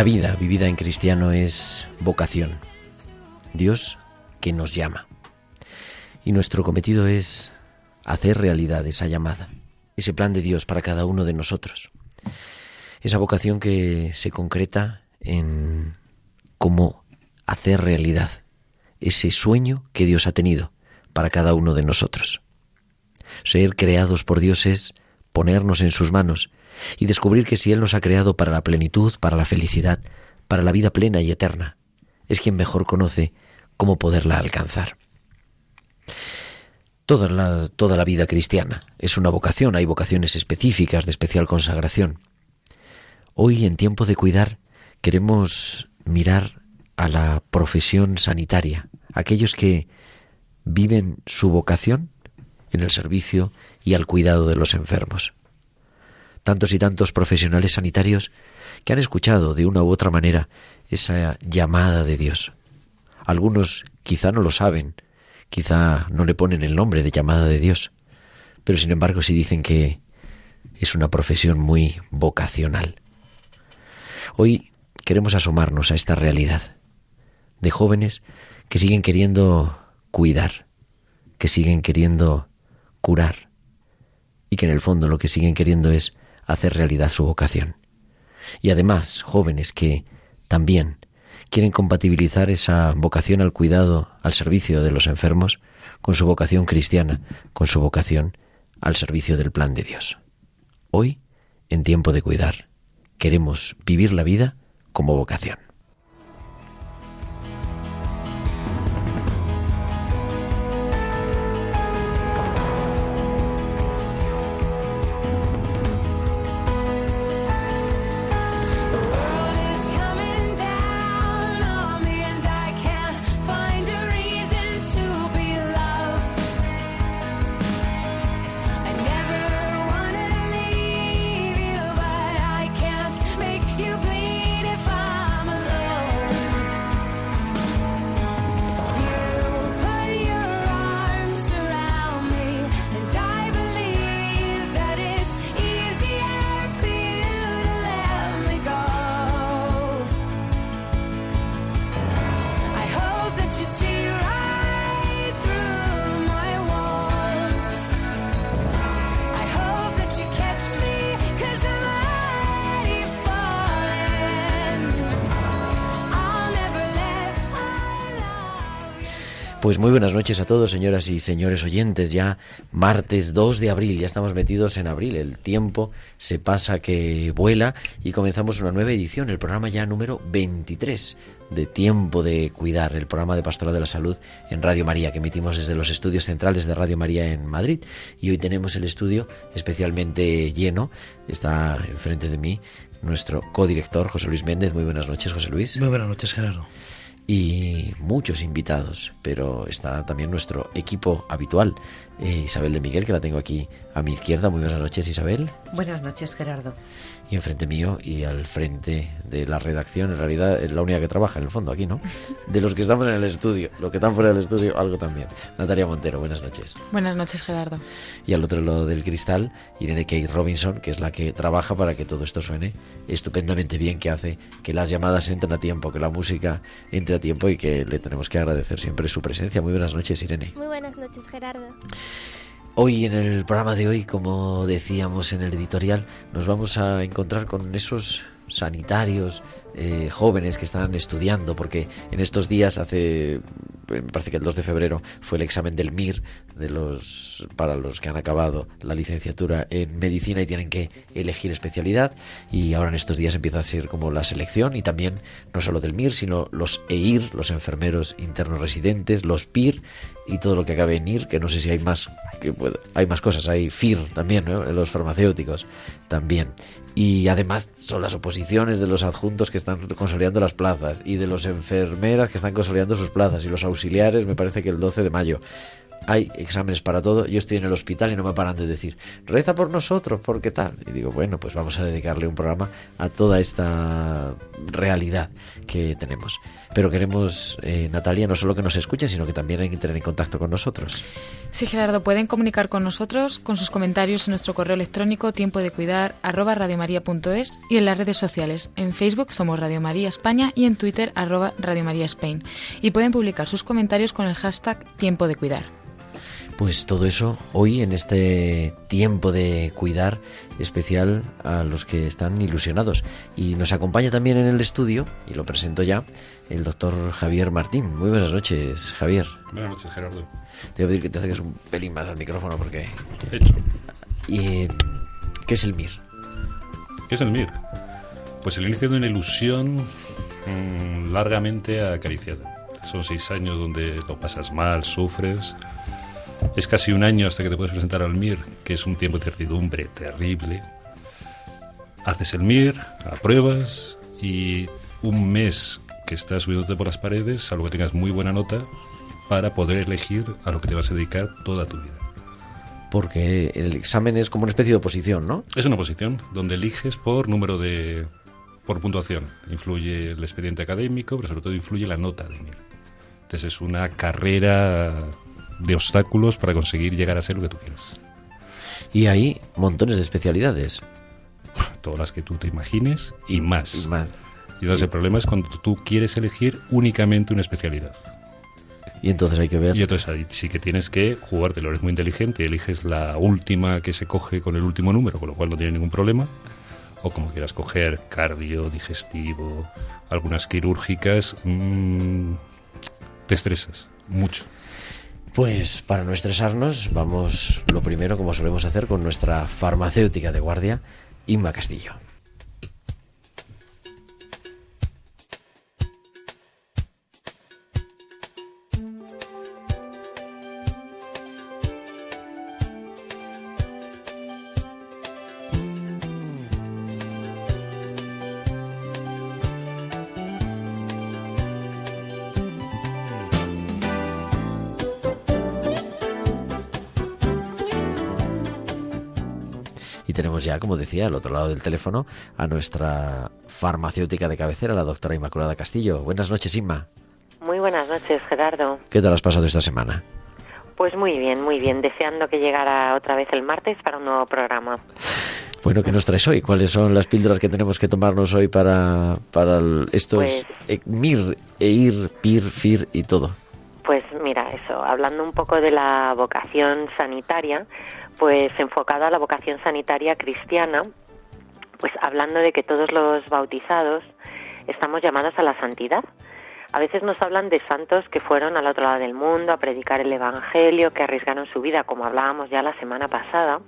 La vida vivida en cristiano es vocación. Dios que nos llama. Y nuestro cometido es hacer realidad esa llamada, ese plan de Dios para cada uno de nosotros. Esa vocación que se concreta en cómo hacer realidad ese sueño que Dios ha tenido para cada uno de nosotros. Ser creados por Dios es ponernos en sus manos y descubrir que si Él nos ha creado para la plenitud, para la felicidad, para la vida plena y eterna, es quien mejor conoce cómo poderla alcanzar. Toda la, toda la vida cristiana es una vocación, hay vocaciones específicas de especial consagración. Hoy, en tiempo de cuidar, queremos mirar a la profesión sanitaria, aquellos que viven su vocación en el servicio y al cuidado de los enfermos. Tantos y tantos profesionales sanitarios que han escuchado de una u otra manera esa llamada de Dios. Algunos quizá no lo saben, quizá no le ponen el nombre de llamada de Dios, pero sin embargo sí dicen que es una profesión muy vocacional. Hoy queremos asomarnos a esta realidad de jóvenes que siguen queriendo cuidar, que siguen queriendo curar y que en el fondo lo que siguen queriendo es hacer realidad su vocación. Y además, jóvenes que también quieren compatibilizar esa vocación al cuidado, al servicio de los enfermos, con su vocación cristiana, con su vocación al servicio del plan de Dios. Hoy, en tiempo de cuidar, queremos vivir la vida como vocación. Pues muy buenas noches a todos, señoras y señores oyentes. Ya martes 2 de abril, ya estamos metidos en abril. El tiempo se pasa que vuela y comenzamos una nueva edición, el programa ya número 23 de Tiempo de Cuidar, el programa de Pastoral de la Salud en Radio María, que emitimos desde los estudios centrales de Radio María en Madrid. Y hoy tenemos el estudio especialmente lleno. Está enfrente de mí nuestro codirector, José Luis Méndez. Muy buenas noches, José Luis. Muy buenas noches, Gerardo. Y muchos invitados, pero está también nuestro equipo habitual. Eh, Isabel de Miguel, que la tengo aquí a mi izquierda. Muy buenas noches, Isabel. Buenas noches, Gerardo. Y enfrente mío y al frente de la redacción, en realidad es la única que trabaja en el fondo aquí, ¿no? De los que estamos en el estudio, los que están fuera del estudio, algo también. Natalia Montero, buenas noches. Buenas noches, Gerardo. Y al otro lado del cristal, Irene Kate Robinson, que es la que trabaja para que todo esto suene estupendamente bien, que hace que las llamadas entren a tiempo, que la música entre a tiempo y que le tenemos que agradecer siempre su presencia. Muy buenas noches, Irene. Muy buenas noches, Gerardo. Hoy en el programa de hoy, como decíamos en el editorial, nos vamos a encontrar con esos sanitarios eh, jóvenes que están estudiando, porque en estos días, hace, me parece que el 2 de febrero, fue el examen del MIR de los, para los que han acabado la licenciatura en medicina y tienen que elegir especialidad. Y ahora en estos días empieza a ser como la selección y también no solo del MIR, sino los EIR, los enfermeros internos residentes, los PIR y todo lo que acabe en IR, que no sé si hay más, que hay más cosas, hay FIR también, los farmacéuticos también. Y además son las oposiciones de los adjuntos que están consolidando las plazas y de los enfermeras que están consolidando sus plazas y los auxiliares, me parece que el 12 de mayo. Hay exámenes para todo. Yo estoy en el hospital y no me paran de decir, reza por nosotros, porque tal. Y digo, bueno, pues vamos a dedicarle un programa a toda esta realidad que tenemos. Pero queremos, eh, Natalia, no solo que nos escuchen, sino que también tener en contacto con nosotros. Sí, Gerardo, pueden comunicar con nosotros con sus comentarios en nuestro correo electrónico tiempo de cuidar arroba y en las redes sociales. En Facebook somos Radio María España y en Twitter arroba Radio María Spain. Y pueden publicar sus comentarios con el hashtag tiempo de cuidar. Pues todo eso hoy en este tiempo de cuidar especial a los que están ilusionados. Y nos acompaña también en el estudio, y lo presento ya, el doctor Javier Martín. Muy buenas noches, Javier. Buenas noches, Gerardo. Te voy a pedir que te acerques un pelín más al micrófono porque... Hecho. Y, ¿Qué es el MIR? ¿Qué es el MIR? Pues el inicio de una ilusión mm, largamente acariciada. Son seis años donde lo pasas mal, sufres. Es casi un año hasta que te puedes presentar al MIR, que es un tiempo de incertidumbre terrible. Haces el MIR, apruebas y un mes que estás subiéndote por las paredes, salvo que tengas muy buena nota, para poder elegir a lo que te vas a dedicar toda tu vida. Porque el examen es como una especie de oposición, ¿no? Es una posición donde eliges por número de. por puntuación. Influye el expediente académico, pero sobre todo influye la nota de MIR. Entonces es una carrera de obstáculos para conseguir llegar a ser lo que tú quieras. Y hay montones de especialidades. Todas las que tú te imagines y más. Y más. Y entonces el problema es cuando tú quieres elegir únicamente una especialidad. Y entonces hay que ver... Y entonces ahí sí que tienes que jugártelo. Eres muy inteligente, eliges la última que se coge con el último número, con lo cual no tiene ningún problema. O como quieras coger, cardio, digestivo, algunas quirúrgicas, mm, te estresas mucho. Pues para no estresarnos, vamos lo primero, como solemos hacer, con nuestra farmacéutica de guardia, Inma Castillo. Ya, como decía, al otro lado del teléfono a nuestra farmacéutica de cabecera, la doctora Inmaculada Castillo. Buenas noches, Inma. Muy buenas noches, Gerardo. ¿Qué tal has pasado esta semana? Pues muy bien, muy bien. Deseando que llegara otra vez el martes para un nuevo programa. Bueno, ¿qué nos traes hoy? ¿Cuáles son las píldoras que tenemos que tomarnos hoy para, para estos Pues- eh, MIR, EIR, PIR, FIR y todo? Pues mira, eso, hablando un poco de la vocación sanitaria, pues enfocado a la vocación sanitaria cristiana, pues hablando de que todos los bautizados estamos llamados a la santidad. A veces nos hablan de santos que fueron al otro lado del mundo a predicar el Evangelio, que arriesgaron su vida, como hablábamos ya la semana pasada,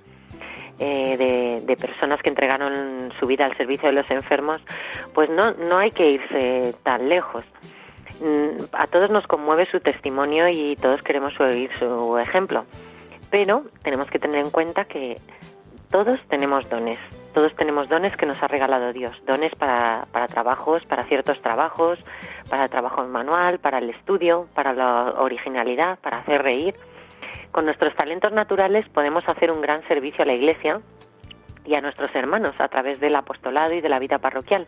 eh, de, de personas que entregaron su vida al servicio de los enfermos, pues no, no hay que irse tan lejos. Mm, A todos nos conmueve su testimonio y todos queremos oír su ejemplo, pero tenemos que tener en cuenta que todos tenemos dones, Todos tenemos dones que nos ha regalado Dios, dones para, para trabajos, para ciertos trabajos, para trabajo manual, para el estudio, para la originalidad, para hacer reír. Con nuestros talentos naturales podemos hacer un gran servicio a la Iglesia y a nuestros hermanos a través del apostolado y de la vida parroquial,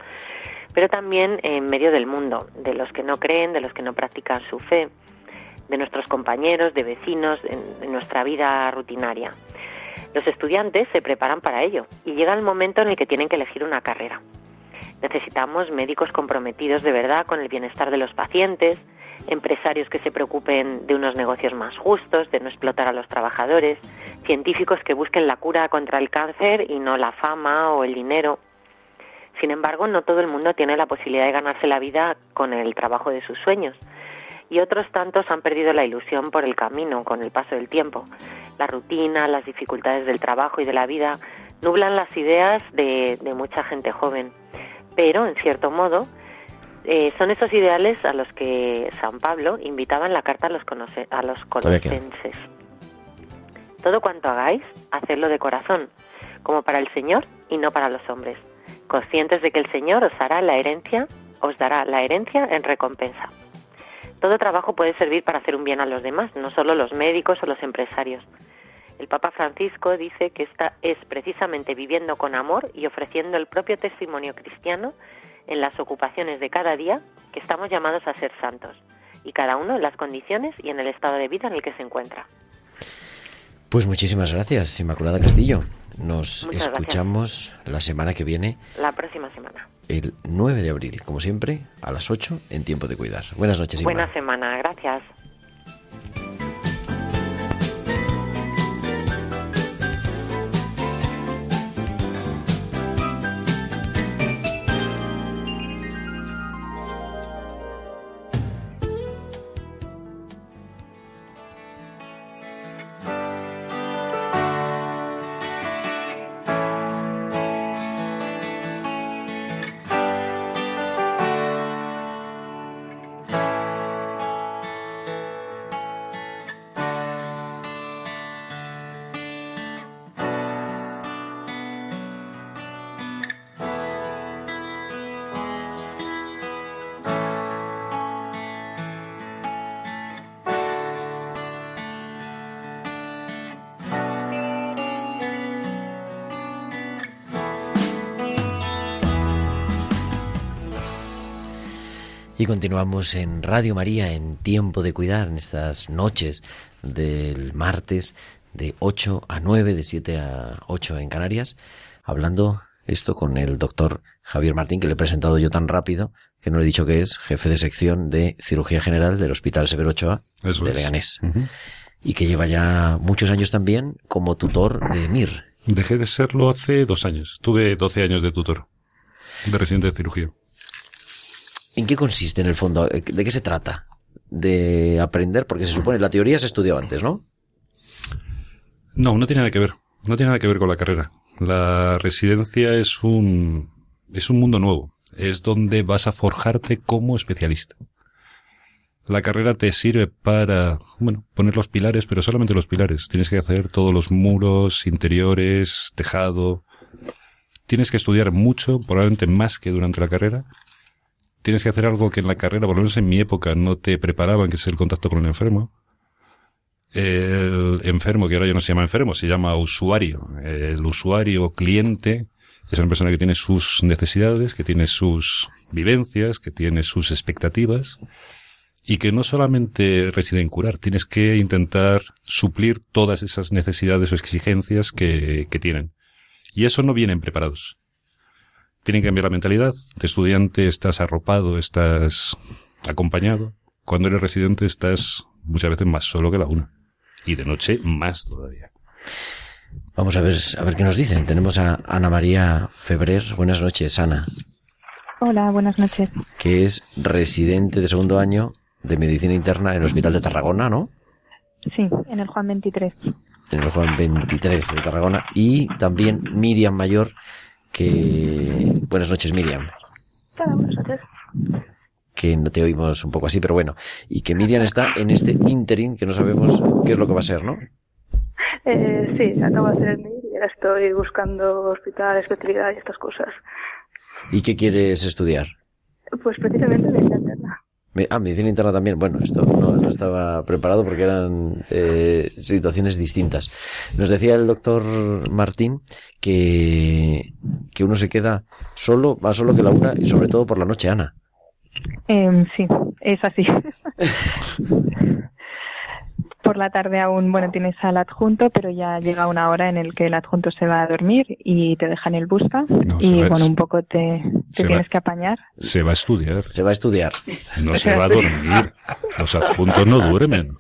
pero también en medio del mundo, de los que no creen, de los que no practican su fe, de nuestros compañeros, de vecinos, en, en nuestra vida rutinaria. Los estudiantes se preparan para ello y llega el momento en el que tienen que elegir una carrera. Necesitamos médicos comprometidos de verdad con el bienestar de los pacientes, empresarios que se preocupen de unos negocios más justos, de no explotar a los trabajadores, científicos que busquen la cura contra el cáncer y no la fama o el dinero. Sin embargo, no todo el mundo tiene la posibilidad de ganarse la vida con el trabajo de sus sueños y otros tantos han perdido la ilusión por el camino con el paso del tiempo. La rutina, las dificultades del trabajo y de la vida nublan las ideas de, de mucha gente joven, pero en cierto modo eh, son esos ideales a los que San Pablo invitaba en la carta a los, conoce- a los Todavía queda. colosenses. Todo cuanto hagáis, hacedlo de corazón, como para el Señor y no para los hombres, conscientes de que el Señor os hará la herencia, os dará la herencia en recompensa. Todo trabajo puede servir para hacer un bien a los demás, no solo los médicos o los empresarios. El Papa Francisco dice que esta es precisamente viviendo con amor y ofreciendo el propio testimonio cristiano en las ocupaciones de cada día que estamos llamados a ser santos, y cada uno en las condiciones y en el estado de vida en el que se encuentra. Pues muchísimas gracias, Inmaculada Castillo. Nos Muchas gracias. escuchamos la semana que viene, La próxima semana. el 9 de abril, como siempre, a las 8 en Tiempo de Cuidar. Buenas noches, Inma. Buena semana, gracias. Y continuamos en Radio María en Tiempo de Cuidar, en estas noches del martes de 8 a 9, de 7 a 8 en Canarias, hablando esto con el doctor Javier Martín, que le he presentado yo tan rápido que no le he dicho que es jefe de sección de cirugía general del Hospital Severo Ochoa Eso de. Leganés. Y que lleva ya muchos años también como tutor de MIR. Dejé de serlo hace dos años. Tuve 12 años de tutor, de residente de cirugía. ¿En qué consiste en el fondo? ¿De qué se trata? De aprender, porque se supone la teoría se estudió antes, ¿no? No, no tiene nada que ver. No tiene nada que ver con la carrera. La residencia es un, es un mundo nuevo. Es donde vas a forjarte como especialista. La carrera te sirve para, bueno, poner los pilares, pero solamente los pilares. Tienes que hacer todos los muros, interiores, tejado. Tienes que estudiar mucho, probablemente más que durante la carrera. Tienes que hacer algo que en la carrera, por lo menos en mi época, no te preparaban, que es el contacto con el enfermo el enfermo, que ahora ya no se llama enfermo, se llama usuario. El usuario cliente es una persona que tiene sus necesidades, que tiene sus vivencias, que tiene sus expectativas y que no solamente reside en curar, tienes que intentar suplir todas esas necesidades o exigencias que, que tienen. Y eso no vienen preparados. Tienen que cambiar la mentalidad. De estudiante estás arropado, estás acompañado. Cuando eres residente estás muchas veces más solo que la una. Y de noche más todavía. Vamos a ver, a ver qué nos dicen. Tenemos a Ana María Febrer. Buenas noches, Ana, Hola, buenas noches. que es residente de segundo año de medicina interna en el Hospital de Tarragona, ¿no? Sí, en el Juan 23. En el Juan 23 de Tarragona. Y también Miriam Mayor, que... Buenas noches, Miriam. Hola, buenas noches. Que no te oímos un poco así, pero bueno. Y que Miriam está en este interim que no sabemos qué es lo que va a ser, ¿no? Eh, sí, acabo de hacer el mail y ya estoy buscando hospital, especialidad y estas cosas. ¿Y qué quieres estudiar? Pues precisamente medicina interna. Ah, medicina interna también. Bueno, esto no, no estaba preparado porque eran eh, situaciones distintas. Nos decía el doctor Martín que, que uno se queda solo, más solo que la una y sobre todo por la noche, Ana. Em, sí, es así. Por la tarde aún, bueno, tienes al adjunto, pero ya llega una hora en el que el adjunto se va a dormir y te dejan el busca No, y va- bueno, un poco te, tienes va- que apañar. Se va a estudiar, Se va a estudiar. no se va a dormir. Los adjuntos no duermen,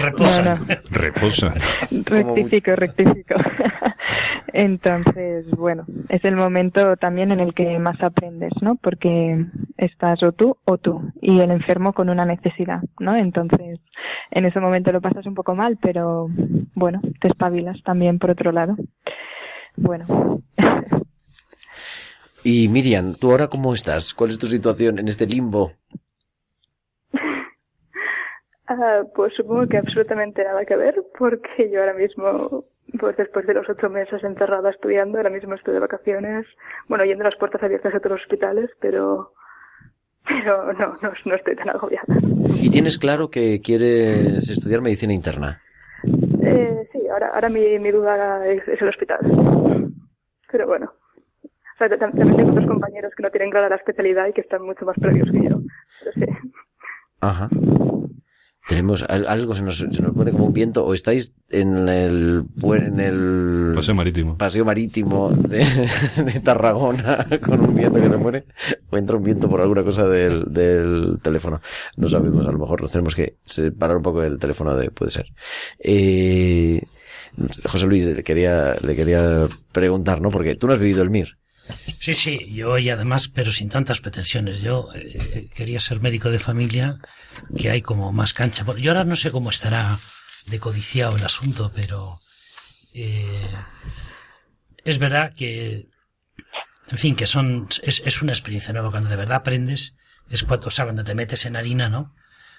Reposa. No, no. reposan. Rectifico, rectifico. Entonces, bueno, es el momento también en el que más aprendes, ¿no? Porque estás o tú o tú y el enfermo con una necesidad, ¿no? Entonces, en ese momento lo pasas un poco mal, pero bueno, te espabilas también por otro lado. Bueno, Y Miriam, ¿tú ahora cómo estás? ¿Cuál es tu situación en este limbo? Ah, pues supongo que absolutamente nada que ver, porque yo ahora mismo, pues después de los ocho meses encerrada estudiando, ahora mismo estoy de vacaciones, bueno, yendo a las puertas abiertas de otros hospitales, pero, pero no, no, no estoy tan agobiada. ¿Y tienes claro que quieres estudiar medicina interna? Eh, sí, ahora, ahora mi, mi duda es, es el hospital. Pero bueno. O sea, tam- también tengo otros compañeros que no tienen clara la especialidad y que están mucho más previos que yo. Pero sí. Ajá. Tenemos al- algo, se nos, se nos pone como un viento, o estáis en el, en el Paseo marítimo. paseo marítimo de, de Tarragona con un viento que se muere, o entra un viento por alguna cosa del, del teléfono. No sabemos, a lo mejor nos tenemos que separar un poco el teléfono de, puede ser. Eh, José Luis, le quería, le quería preguntar, ¿no? Porque tú no has vivido el MIR. Sí, sí, yo y además, pero sin tantas pretensiones. Yo eh, quería ser médico de familia, que hay como más cancha. Bueno, yo ahora no sé cómo estará de codiciado el asunto, pero eh, es verdad que, en fin, que son es, es una experiencia nueva cuando de verdad aprendes. Es cuando, o sea, cuando te metes en harina, ¿no?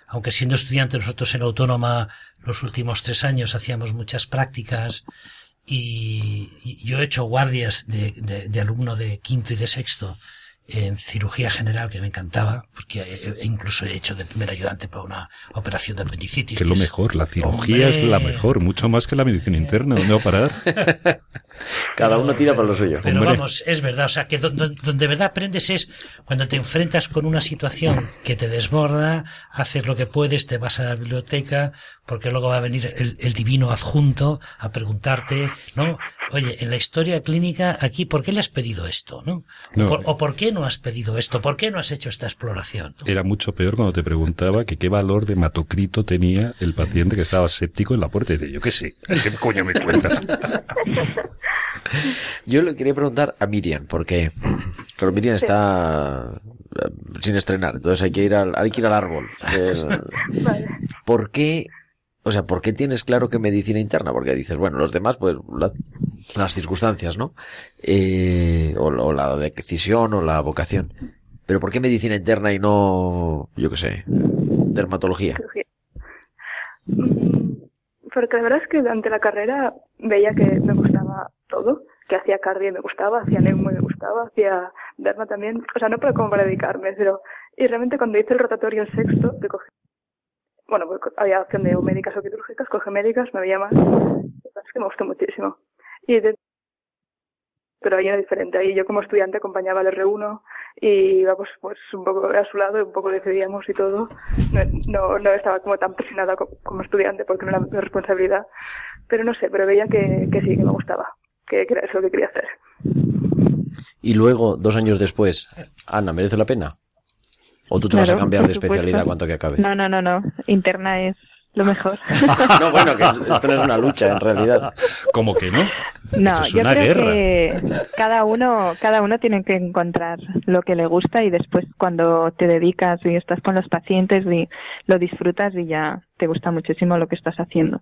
Aunque siendo estudiante nosotros en Autónoma los últimos tres años hacíamos muchas prácticas y, y yo he hecho guardias de, de, de alumno de quinto y de sexto en cirugía general que me encantaba porque he- he- incluso he hecho de primer ayudante para una operación de apendicitis. Que es lo mejor, la cirugía es la mejor, mucho más que la medicina interna. ¿Dónde va a parar? Cada uno tira para lo suyo. Pero Hombre. vamos, es verdad, o sea, que donde, donde de verdad aprendes es cuando te enfrentas con una situación que te desborda, haces lo que puedes, te vas a la biblioteca, porque luego va a venir el, el divino adjunto a preguntarte, ¿no? Oye, en la historia clínica, aquí, ¿por qué le has pedido esto, no? No. Por- ¿O por qué no has pedido esto? ¿Por qué no has hecho esta exploración? Era mucho peor cuando te preguntaba que qué valor de hematocrito tenía el paciente que estaba séptico en la puerta. Y dice, yo qué sé, ¿qué coño me cuentas? Yo le quería preguntar a Miriam, porque claro, Miriam está eh, sin estrenar, entonces hay que ir al, hay que ir al árbol. Vale. ¿Por qué, o sea, por qué tienes claro que medicina interna? Porque dices, bueno, los demás, pues, la- las circunstancias, ¿no? Eh, o, o la decisión o la vocación. Pero ¿por qué medicina interna y no, yo qué sé, dermatología? Mm, Porque la verdad es que durante la carrera veía que me gustaba todo, que hacía cardio y me gustaba, hacía neuro y me gustaba, hacía derma también, o sea, no para como para dedicarme, pero y realmente cuando hice el rotatorio en sexto, que cogí, bueno, pues había opción de médicas o quirúrgicas, cogí médicas, me veía más, es que me gustó muchísimo. Y de- pero ahí era diferente, ahí yo como estudiante acompañaba al R1 y íbamos pues un poco a su lado y un poco decidíamos y todo, no, no, no estaba como tan presionada co- como estudiante porque no era mi responsabilidad, pero no sé, pero veía que, que sí, que me gustaba, que, que era eso que quería hacer. Y luego, dos años después, Ana, ¿merece la pena? ¿O tú te vas a cambiar de especialidad cuanto que acabe? No, no, no, no, interna es lo mejor. No, bueno, que esto no es una lucha, en realidad. ¿Cómo que no? No, Esto es yo una creo guerra. que cada uno, cada uno tiene que encontrar lo que le gusta y después cuando te dedicas y estás con los pacientes y lo disfrutas y ya te gusta muchísimo lo que estás haciendo.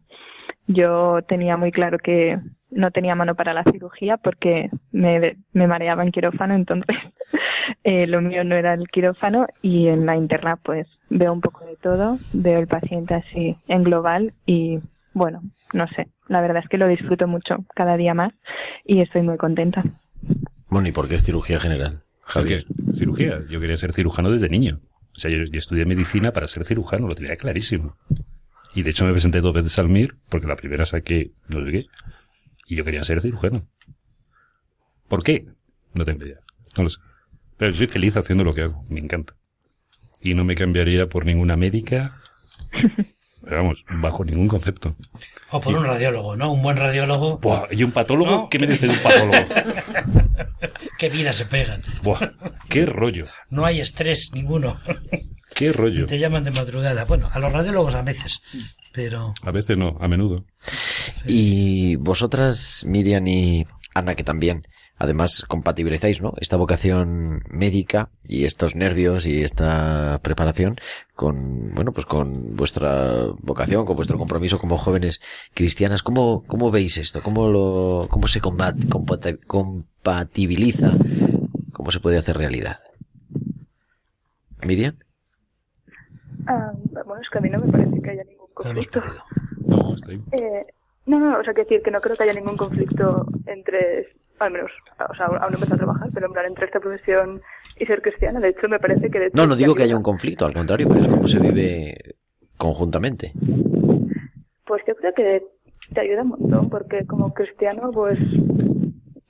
Yo tenía muy claro que no tenía mano para la cirugía porque me, me mareaba en quirófano, entonces eh, lo mío no era el quirófano y en la interna pues veo un poco de todo, veo el paciente así en global y bueno, no sé, la verdad es que lo disfruto mucho cada día más y estoy muy contenta. Bueno, ¿y por qué es cirugía general? Javier. ¿Qué? Cirugía. Yo quería ser cirujano desde niño. O sea, yo, yo estudié medicina para ser cirujano, lo tenía clarísimo. Y de hecho me presenté dos veces al MIR, porque la primera saqué no sé qué. Y yo quería ser cirujano. ¿Por qué? No tengo idea. No lo sé. Pero soy feliz haciendo lo que hago. Me encanta. Y no me cambiaría por ninguna médica. Pero vamos, bajo ningún concepto. O por un radiólogo, ¿no? Un buen radiólogo. Buah, ¿y un patólogo? No. ¿Qué me dice de un patólogo? Qué vida se pegan. Buah, qué rollo. No hay estrés ninguno. Qué rollo. Y te llaman de madrugada. Bueno, a los radiólogos a veces. Pero A veces no, a menudo. Y vosotras, Miriam y Ana, que también, además, compatibilizáis, ¿no? Esta vocación médica y estos nervios y esta preparación con, bueno, pues con vuestra vocación, con vuestro compromiso como jóvenes cristianas. ¿Cómo, cómo veis esto? ¿Cómo lo, cómo se combat- compata- compatibiliza? ¿Cómo se puede hacer realidad? Miriam? Ah, bueno, es que a mí no me parece conflicto. No, ahí. Eh, no, no, o sea, quiero decir que no creo que haya ningún conflicto entre, al menos, o sea, aún no empezado a trabajar, pero en plan, entre esta profesión y ser cristiana. De hecho, me parece que... de hecho, No, no digo que haya un conflicto, al contrario, pero es como se vive conjuntamente. Pues yo creo que te ayuda un montón, porque como cristiano, pues,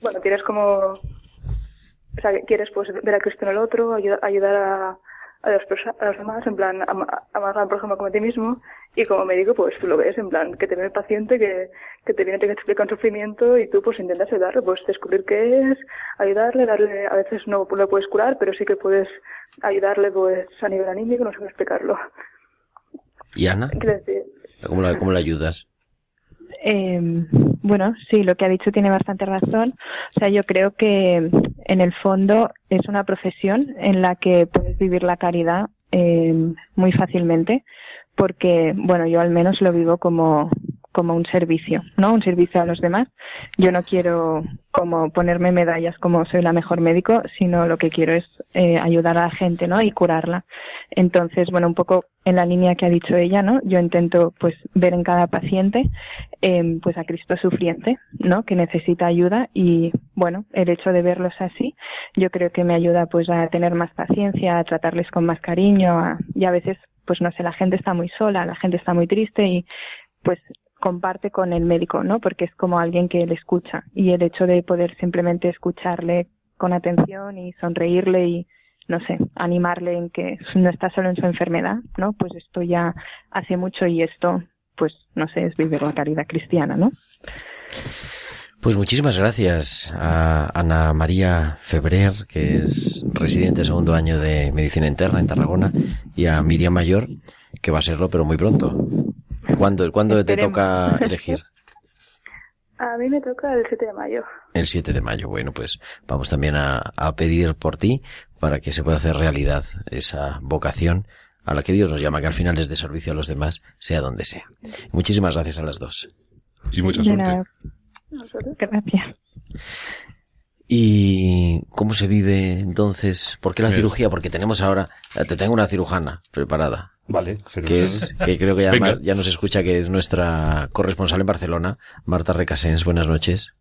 bueno, tienes como, o sea, que quieres pues ver a Cristo en el otro, ayuda- ayudar a, a, las perso- a los demás, en plan, am- amar al prójimo como a ti mismo, y como médico, pues tú lo ves, en plan, que te viene el paciente, que, que te viene, te explica un sufrimiento, y tú pues intentas ayudarle, pues descubrir qué es, ayudarle, darle, a veces no lo puedes curar, pero sí que puedes ayudarle, pues, a nivel anímico, no sé cómo explicarlo. ¿Y Ana? Decir, ¿Cómo la, cómo la ayudas? Eh, bueno, sí, lo que ha dicho tiene bastante razón. O sea, yo creo que en el fondo es una profesión en la que puedes vivir la caridad eh, muy fácilmente, porque, bueno, yo al menos lo vivo como como un servicio, ¿no? Un servicio a los demás. Yo no quiero como ponerme medallas como soy la mejor médico, sino lo que quiero es eh, ayudar a la gente, ¿no? Y curarla. Entonces, bueno, un poco en la línea que ha dicho ella, ¿no? Yo intento, pues, ver en cada paciente, eh, pues, a Cristo sufriente, ¿no? Que necesita ayuda y, bueno, el hecho de verlos así, yo creo que me ayuda, pues, a tener más paciencia, a tratarles con más cariño, a- y a veces, pues, no sé, la gente está muy sola, la gente está muy triste y, pues, comparte con el médico, ¿no? Porque es como alguien que le escucha y el hecho de poder simplemente escucharle con atención y sonreírle y no sé, animarle en que no está solo en su enfermedad, ¿no? Pues esto ya hace mucho y esto, pues no sé, es vivir la caridad cristiana, ¿no? Pues muchísimas gracias a Ana María Febrer, que es residente segundo año de Medicina Interna en Tarragona, y a Miriam Mayor, que va a serlo, pero muy pronto. ¿Cuándo, ¿cuándo te toca elegir? a mí me toca el 7 de mayo. El 7 de mayo. Bueno, pues vamos también a, a pedir por ti para que se pueda hacer realidad esa vocación a la que Dios nos llama, que al final es de servicio a los demás, sea donde sea. Muchísimas gracias a las dos. Y mucha suerte. Gracias. ¿Y cómo se vive entonces? ¿Por qué la Bien. cirugía? Porque tenemos ahora, te tengo una cirujana preparada, Vale, que es, que creo que ya, Venga. ya nos escucha, que es nuestra corresponsal en Barcelona, Marta Recasens. Buenas noches.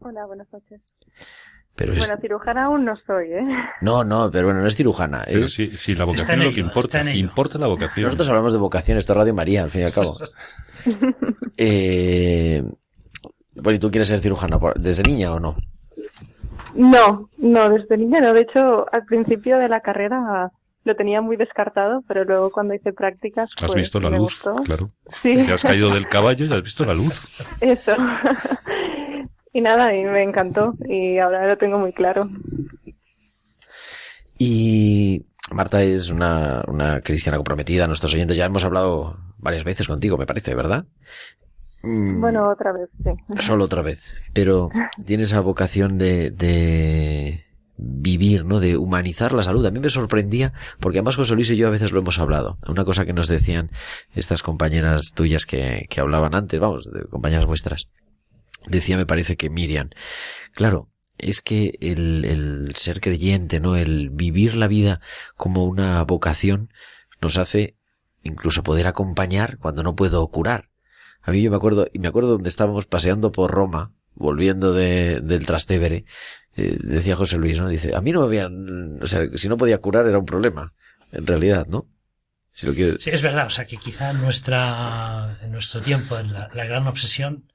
Hola, buenas noches. Pero es, Bueno, cirujana aún no soy, ¿eh? no, no, pero bueno, no es cirujana. Pero Es, sí, sí, la vocación es lo que importa. Importa la vocación. Nosotros hablamos de vocación, esto es Radio María, al fin y al cabo. Eh, bueno, ¿y tú quieres ser cirujana desde niña o no? No, no, desde niña no. De hecho, al principio de la carrera lo tenía muy descartado, pero luego cuando hice prácticas, Has pues visto la me luz, gustó. claro. Sí, Te has caído del caballo y has visto la luz. eso. y nada, y me encantó y ahora lo tengo muy claro. Y Marta es una, una cristiana comprometida, nuestros oyentes ya hemos hablado varias veces contigo, me parece, ¿verdad? Mm, Bueno, otra vez, sí. Solo otra vez. Pero tiene esa vocación de, de vivir, ¿no? De humanizar la salud. A mí me sorprendía, porque además José Luis y yo a veces lo hemos hablado. Una cosa que nos decían estas compañeras tuyas que, que hablaban antes, vamos, de compañeras vuestras. Decía, me parece que Miriam, claro, es que el, el ser creyente, ¿no? El vivir la vida como una vocación nos hace incluso poder acompañar cuando no puedo curar A mí yo me acuerdo, y me acuerdo donde estábamos paseando por Roma, volviendo de, del Trastevere, eh, decía José Luis, ¿no? Dice, a mí no me habían, o sea, si no podía curar era un problema, en realidad, ¿no? Si lo quiero... Sí, es verdad, o sea, que quizá nuestra, en nuestro tiempo la, la gran obsesión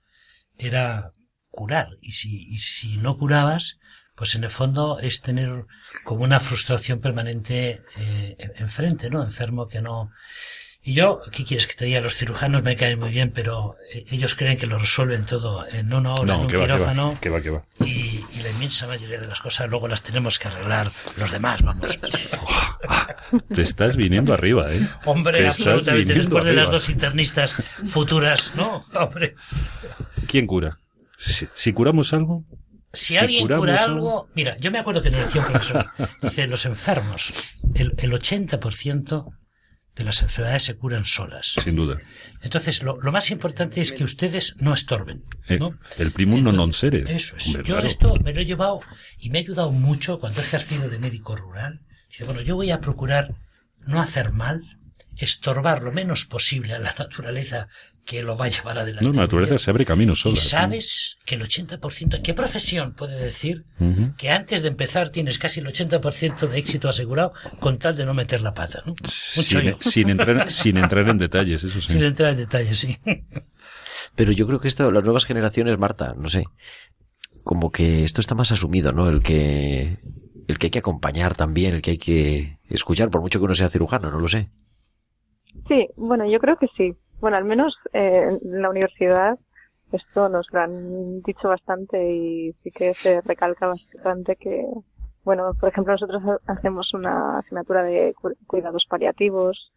era curar, y si, y si no curabas, pues en el fondo es tener como una frustración permanente eh, enfrente, ¿no? Enfermo que no... Y yo, ¿qué quieres que te diga? Los cirujanos me caen muy bien, pero eh, ellos creen que lo resuelven todo en una hora, en un que va, quirófano. que va, que va, que y la inmensa mayoría de las cosas luego las tenemos que arreglar los demás, vamos. Te estás viniendo arriba, ¿eh? Hombre, absolutamente. Después de las arriba. dos internistas futuras, ¿no? Hombre. ¿Quién cura? Si, si curamos algo, Si alguien cura algo, mira, yo me acuerdo que nos decía un profesor, dice, los enfermos, el, el 80% de las enfermedades se curan solas. sin duda. Entonces, lo, lo más importante es que ustedes no estorben, Eh, ¿no? el primum non non sere. Eso es. Hombre, yo claro. esto me lo he llevado y me ha ayudado mucho cuando he ejercido de médico rural. Dice, bueno, yo voy a procurar no hacer mal, estorbar lo menos posible a la naturaleza que lo va a llevar adelante. No, la naturaleza se abre camino sola. Y sabes que el 80%, ¿qué profesión puede decir que antes de empezar tienes casi el 80% de éxito asegurado con tal de no meter la pata? ¿no? Sin, sin entrar, sin entrar en detalles, eso sí. Sin entrar en detalles, sí. Pero yo creo que esto, las nuevas generaciones, Marta, no sé, como que esto está más asumido, ¿no? El que, el que hay que acompañar también, el que hay que escuchar, por mucho que uno sea cirujano, no lo sé. Sí, bueno, yo creo que sí. Bueno, al menos eh, en la universidad esto nos lo han dicho bastante y sí que se recalca bastante que, bueno, por ejemplo, nosotros ha- hacemos una asignatura de cu- cuidados paliativos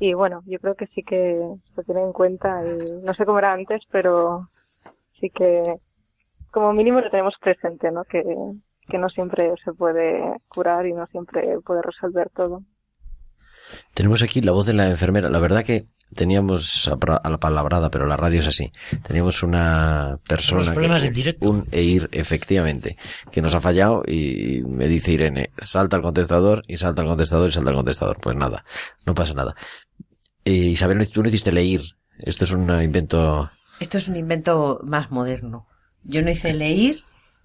y bueno, yo creo que sí que se tiene en cuenta y no sé cómo era antes, pero sí que como mínimo lo tenemos presente, ¿no? Que, que no siempre se puede curar y no siempre puede resolver todo. Tenemos aquí la voz de la enfermera. La verdad que teníamos a pra- a la palabrada, pero la radio es así. Teníamos una persona. Los problemas que, en directo. Un EIR, efectivamente, que nos ha fallado y me dice Irene, salta al contestador y salta al contestador y salta al contestador. Pues nada, no pasa nada. Eh, Isabel, tú no hiciste leer. Esto es un invento. Esto es un invento más moderno. Yo no hice leer,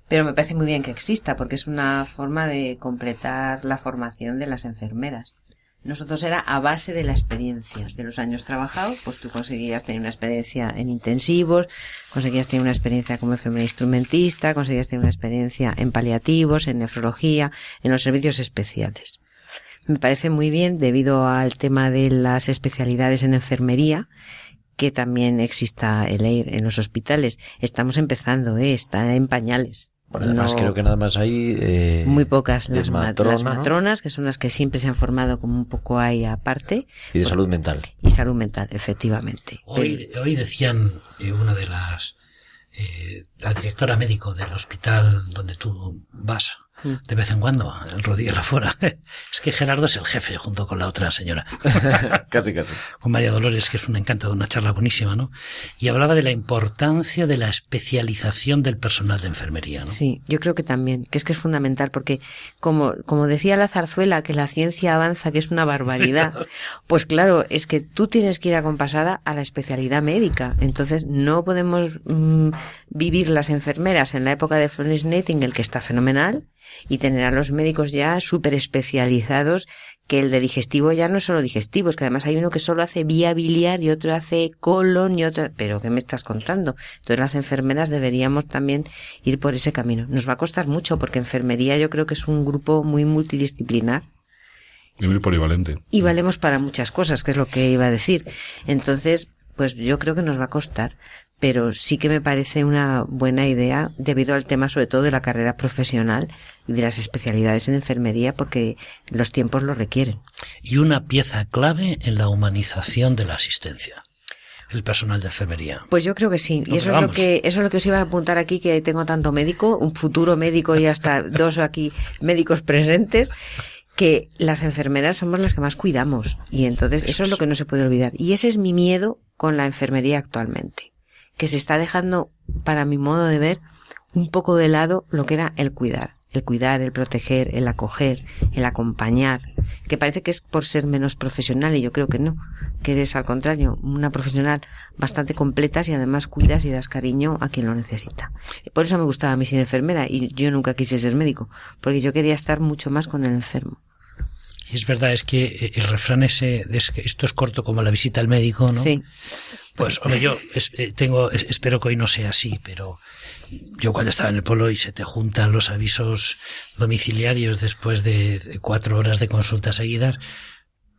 pero me parece muy bien que exista, porque es una forma de completar la formación de las enfermeras. Nosotros era a base de la experiencia de los años trabajados, pues tú conseguías tener una experiencia en intensivos, conseguías tener una experiencia como enfermera instrumentista, conseguías tener una experiencia en paliativos, en nefrología, en los servicios especiales. Me parece muy bien debido al tema de las especialidades en enfermería, que también exista el EIR en los hospitales. Estamos empezando, ¿eh? está en pañales. Bueno, además No- creo que nada más hay. eh, muy pocas las, ma- matrona, las ¿no? matronas, que son las que siempre se han formado como un poco ahí aparte, Y de salud mental. y salud mental, efectivamente. Hoy, hoy decían eh, una de las, eh, la directora médico del hospital donde tú vas. De vez en cuando, el rodillo afuera. Es que Gerardo es el jefe junto con la otra señora. casi, casi. con María Dolores, que es un encanto, una charla buenísima, ¿no? Y hablaba de la importancia de la especialización del personal de enfermería, ¿no? Sí, yo creo que también, que es que es fundamental, porque como, como decía la zarzuela, que la ciencia avanza, que es una barbaridad, pues claro, es que tú tienes que ir acompasada a la especialidad médica. Entonces no podemos mm, vivir las enfermeras en la época de Florence Nightingale, que está fenomenal, y tener a los médicos ya súper especializados, que el de digestivo ya no es solo digestivo, es que además hay uno que solo hace vía biliar y otro hace colon y otro... Pero ¿qué me estás contando? Entonces las enfermeras deberíamos también ir por ese camino. Nos va a costar mucho porque enfermería yo creo que es un grupo muy multidisciplinar Y muy polivalente. y valemos para muchas cosas, que es lo que iba a decir. Entonces, pues yo creo que nos va a costar, pero sí que me parece una buena idea debido al tema sobre todo de la carrera profesional y de las especialidades en enfermería porque los tiempos lo requieren. Y una pieza clave en la humanización de la asistencia. El personal de enfermería. Pues yo creo que sí. No, Y eso es lo que, eso es lo que os iba a apuntar aquí, que tengo tanto médico, un futuro médico y hasta dos aquí médicos presentes, que las enfermeras somos las que más cuidamos. Y entonces eso es lo que no se puede olvidar. Y ese es mi miedo con la enfermería actualmente. Que se está dejando, para mi modo de ver, un poco de lado lo que era el cuidar. el cuidar, el proteger, el acoger, el acompañar, que parece que es por ser menos profesional y yo creo que no, que eres al contrario, una profesional bastante completa y además cuidas y das cariño a quien lo necesita. Por eso me gustaba a mí ser enfermera y yo nunca quise ser médico, porque yo quería estar mucho más con el enfermo. Y es verdad, es que eh, el refrán ese, es que esto es corto como la visita al médico, ¿no? Sí. Pues, hombre, yo es- eh, tengo, es- espero que hoy no sea así, pero yo cuando estaba en el polo y se te juntan los avisos domiciliarios después de cuatro horas de consultas seguidas,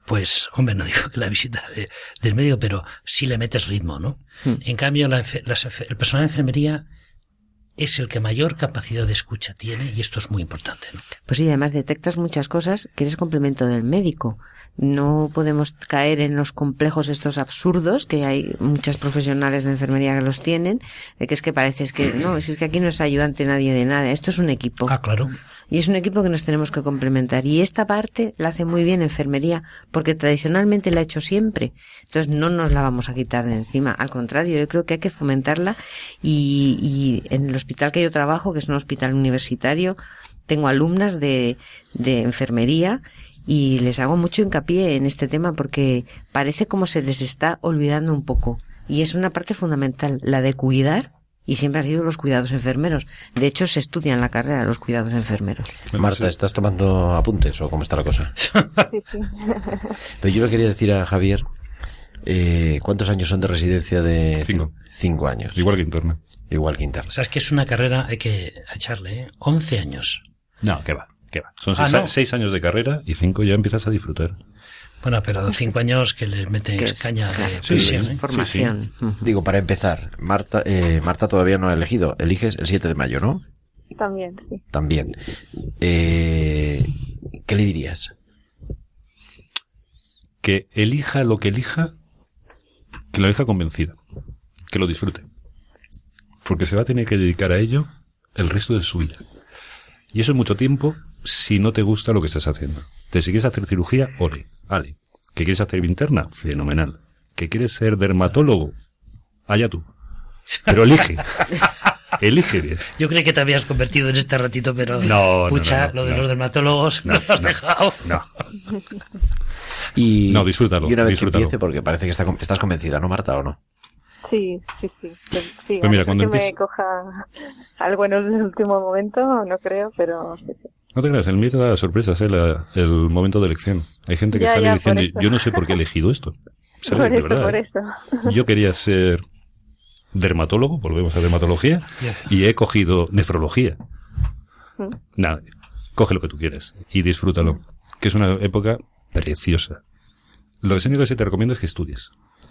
pues, hombre, no digo que la visita de- del médico, pero sí le metes ritmo, ¿no? Hmm. En cambio, la las el personal de enfermería es el que mayor capacidad de escucha tiene y esto es muy importante, ¿no? Pues sí, además detectas muchas cosas que eres complemento del médico. No podemos caer en los complejos estos absurdos que hay muchas profesionales de enfermería que los tienen, de que es que parece es que no, si es que aquí no es ayudante nadie de nada, esto es un equipo. Ah, claro. Y es un equipo que nos tenemos que complementar. Y esta parte la hace muy bien enfermería, porque tradicionalmente la ha hecho siempre. Entonces no nos la vamos a quitar de encima. Al contrario, yo creo que hay que fomentarla. Y, y en el hospital que yo trabajo, que es un hospital universitario, tengo alumnas de, de enfermería y les hago mucho hincapié en este tema porque parece como se les está olvidando un poco. Y es una parte fundamental, la de cuidar. Y siempre han sido los cuidados enfermeros. De hecho, se estudia en la carrera los cuidados enfermeros. Marta, ¿estás tomando apuntes o cómo está la cosa? Pero yo le quería decir a Javier, eh, ¿cuántos años son de residencia de... Cinco. Cinco años. Igual que interna. Igual que interna. O sea, es que es una carrera, hay que echarle, ¿eh? 11 años. No, que va, que va. Son Ah, no. seis años de carrera y cinco ya empiezas a disfrutar. Bueno, pero cinco años que le meten Que es- caña de claro, presión, ¿eh? Formación. Digo, para empezar, Marta, eh, Marta todavía no ha elegido. Eliges el 7 de mayo, ¿no? También, sí. También. Eh, ¿Qué le dirías? Que elija lo que elija, que lo elija convencida, que lo disfrute. Porque se va a tener que dedicar a ello el resto de su vida. Y eso es mucho tiempo si no te gusta lo que estás haciendo. Te si quieres hacer cirugía, ole, ale. ¿Que quieres hacer interna? Fenomenal. ¿Que quieres ser dermatólogo? Allá tú. Pero elige. elige bien. Yo creí que te habías convertido en este ratito, pero No, no, pucha, no, no, lo de no. los dermatólogos no, lo has dejado. No. Y, No, disfrútalo, Y una vez disfrútalo. que empiece, porque parece que está, con- estás convencida, ¿no, Marta, o no? Sí, sí, sí. Pues, sí, Pues mira, cuando que me empiece- coja algo en el último momento, no creo, pero sí, sí. No te creas, el MIR da sorpresas, ¿eh? La- el momento de elección. Hay gente que Ya, sale ya, diciendo, yo no sé por qué he elegido esto. Sale por de verdad, por ¿eh? eso. Yo quería ser dermatólogo, volvemos a dermatología, y he cogido nefrología. Mm. Nada, coge lo que tú quieras y disfrútalo, que es una época preciosa. Lo único que se te recomiendo es que estudies.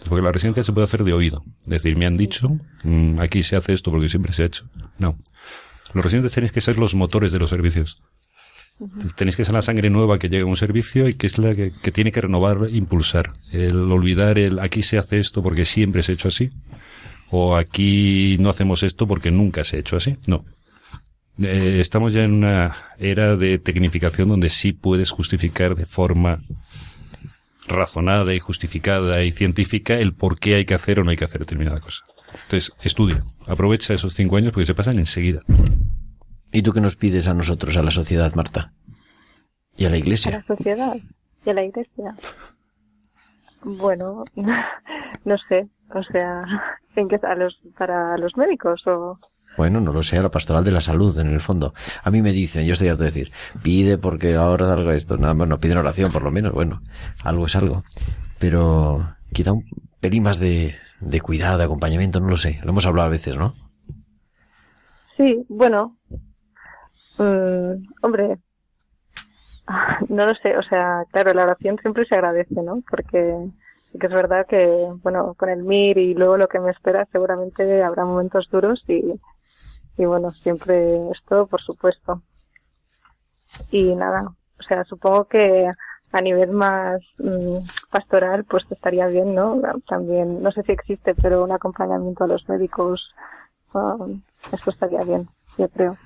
Porque la residencia se puede hacer de oído. Es decir, me han dicho, mm, aquí se hace esto porque siempre se ha hecho. No. Los residentes tenéis que ser los motores de los servicios. Tenéis que ser la sangre nueva que llega a un servicio y que es la que, tiene que renovar, impulsar. El olvidar el aquí se hace esto porque siempre se ha hecho así. O aquí no hacemos esto porque nunca se ha hecho así. No. Eh, estamos ya en una era de tecnificación donde sí puedes justificar de forma razonada y justificada y científica el por qué hay que hacer o no hay que hacer determinada cosa. Entonces, estudia, aprovecha esos cinco años porque se pasan enseguida. ¿Y tú qué nos pides a nosotros, a la sociedad, Marta? ¿Y a la A la iglesia? sociedad y a la iglesia. Bueno, no sé, o sea, ¿en qué, a los, para los médicos o...? Bueno, no lo sé, a la pastoral de la salud, en el fondo. A mí me dicen, yo estoy harto de decir, pide porque ahora salga esto. Nada más, no piden oración, por lo menos. Bueno, algo es algo. Pero quizá un pelín más de, de cuidado, de acompañamiento, no lo sé. Lo hemos hablado a veces, ¿no? Sí, bueno, mm, hombre, no lo sé, o sea, claro, la oración siempre se agradece, ¿no? Porque que es verdad que, bueno, con el MIR y luego lo que me espera, seguramente habrá momentos duros y, y bueno, siempre esto, por supuesto. Y nada, o sea, supongo que a nivel más mm, pastoral, pues estaría bien, ¿no? También, no sé si existe, pero un acompañamiento a los médicos, um, estaría bien, yo creo.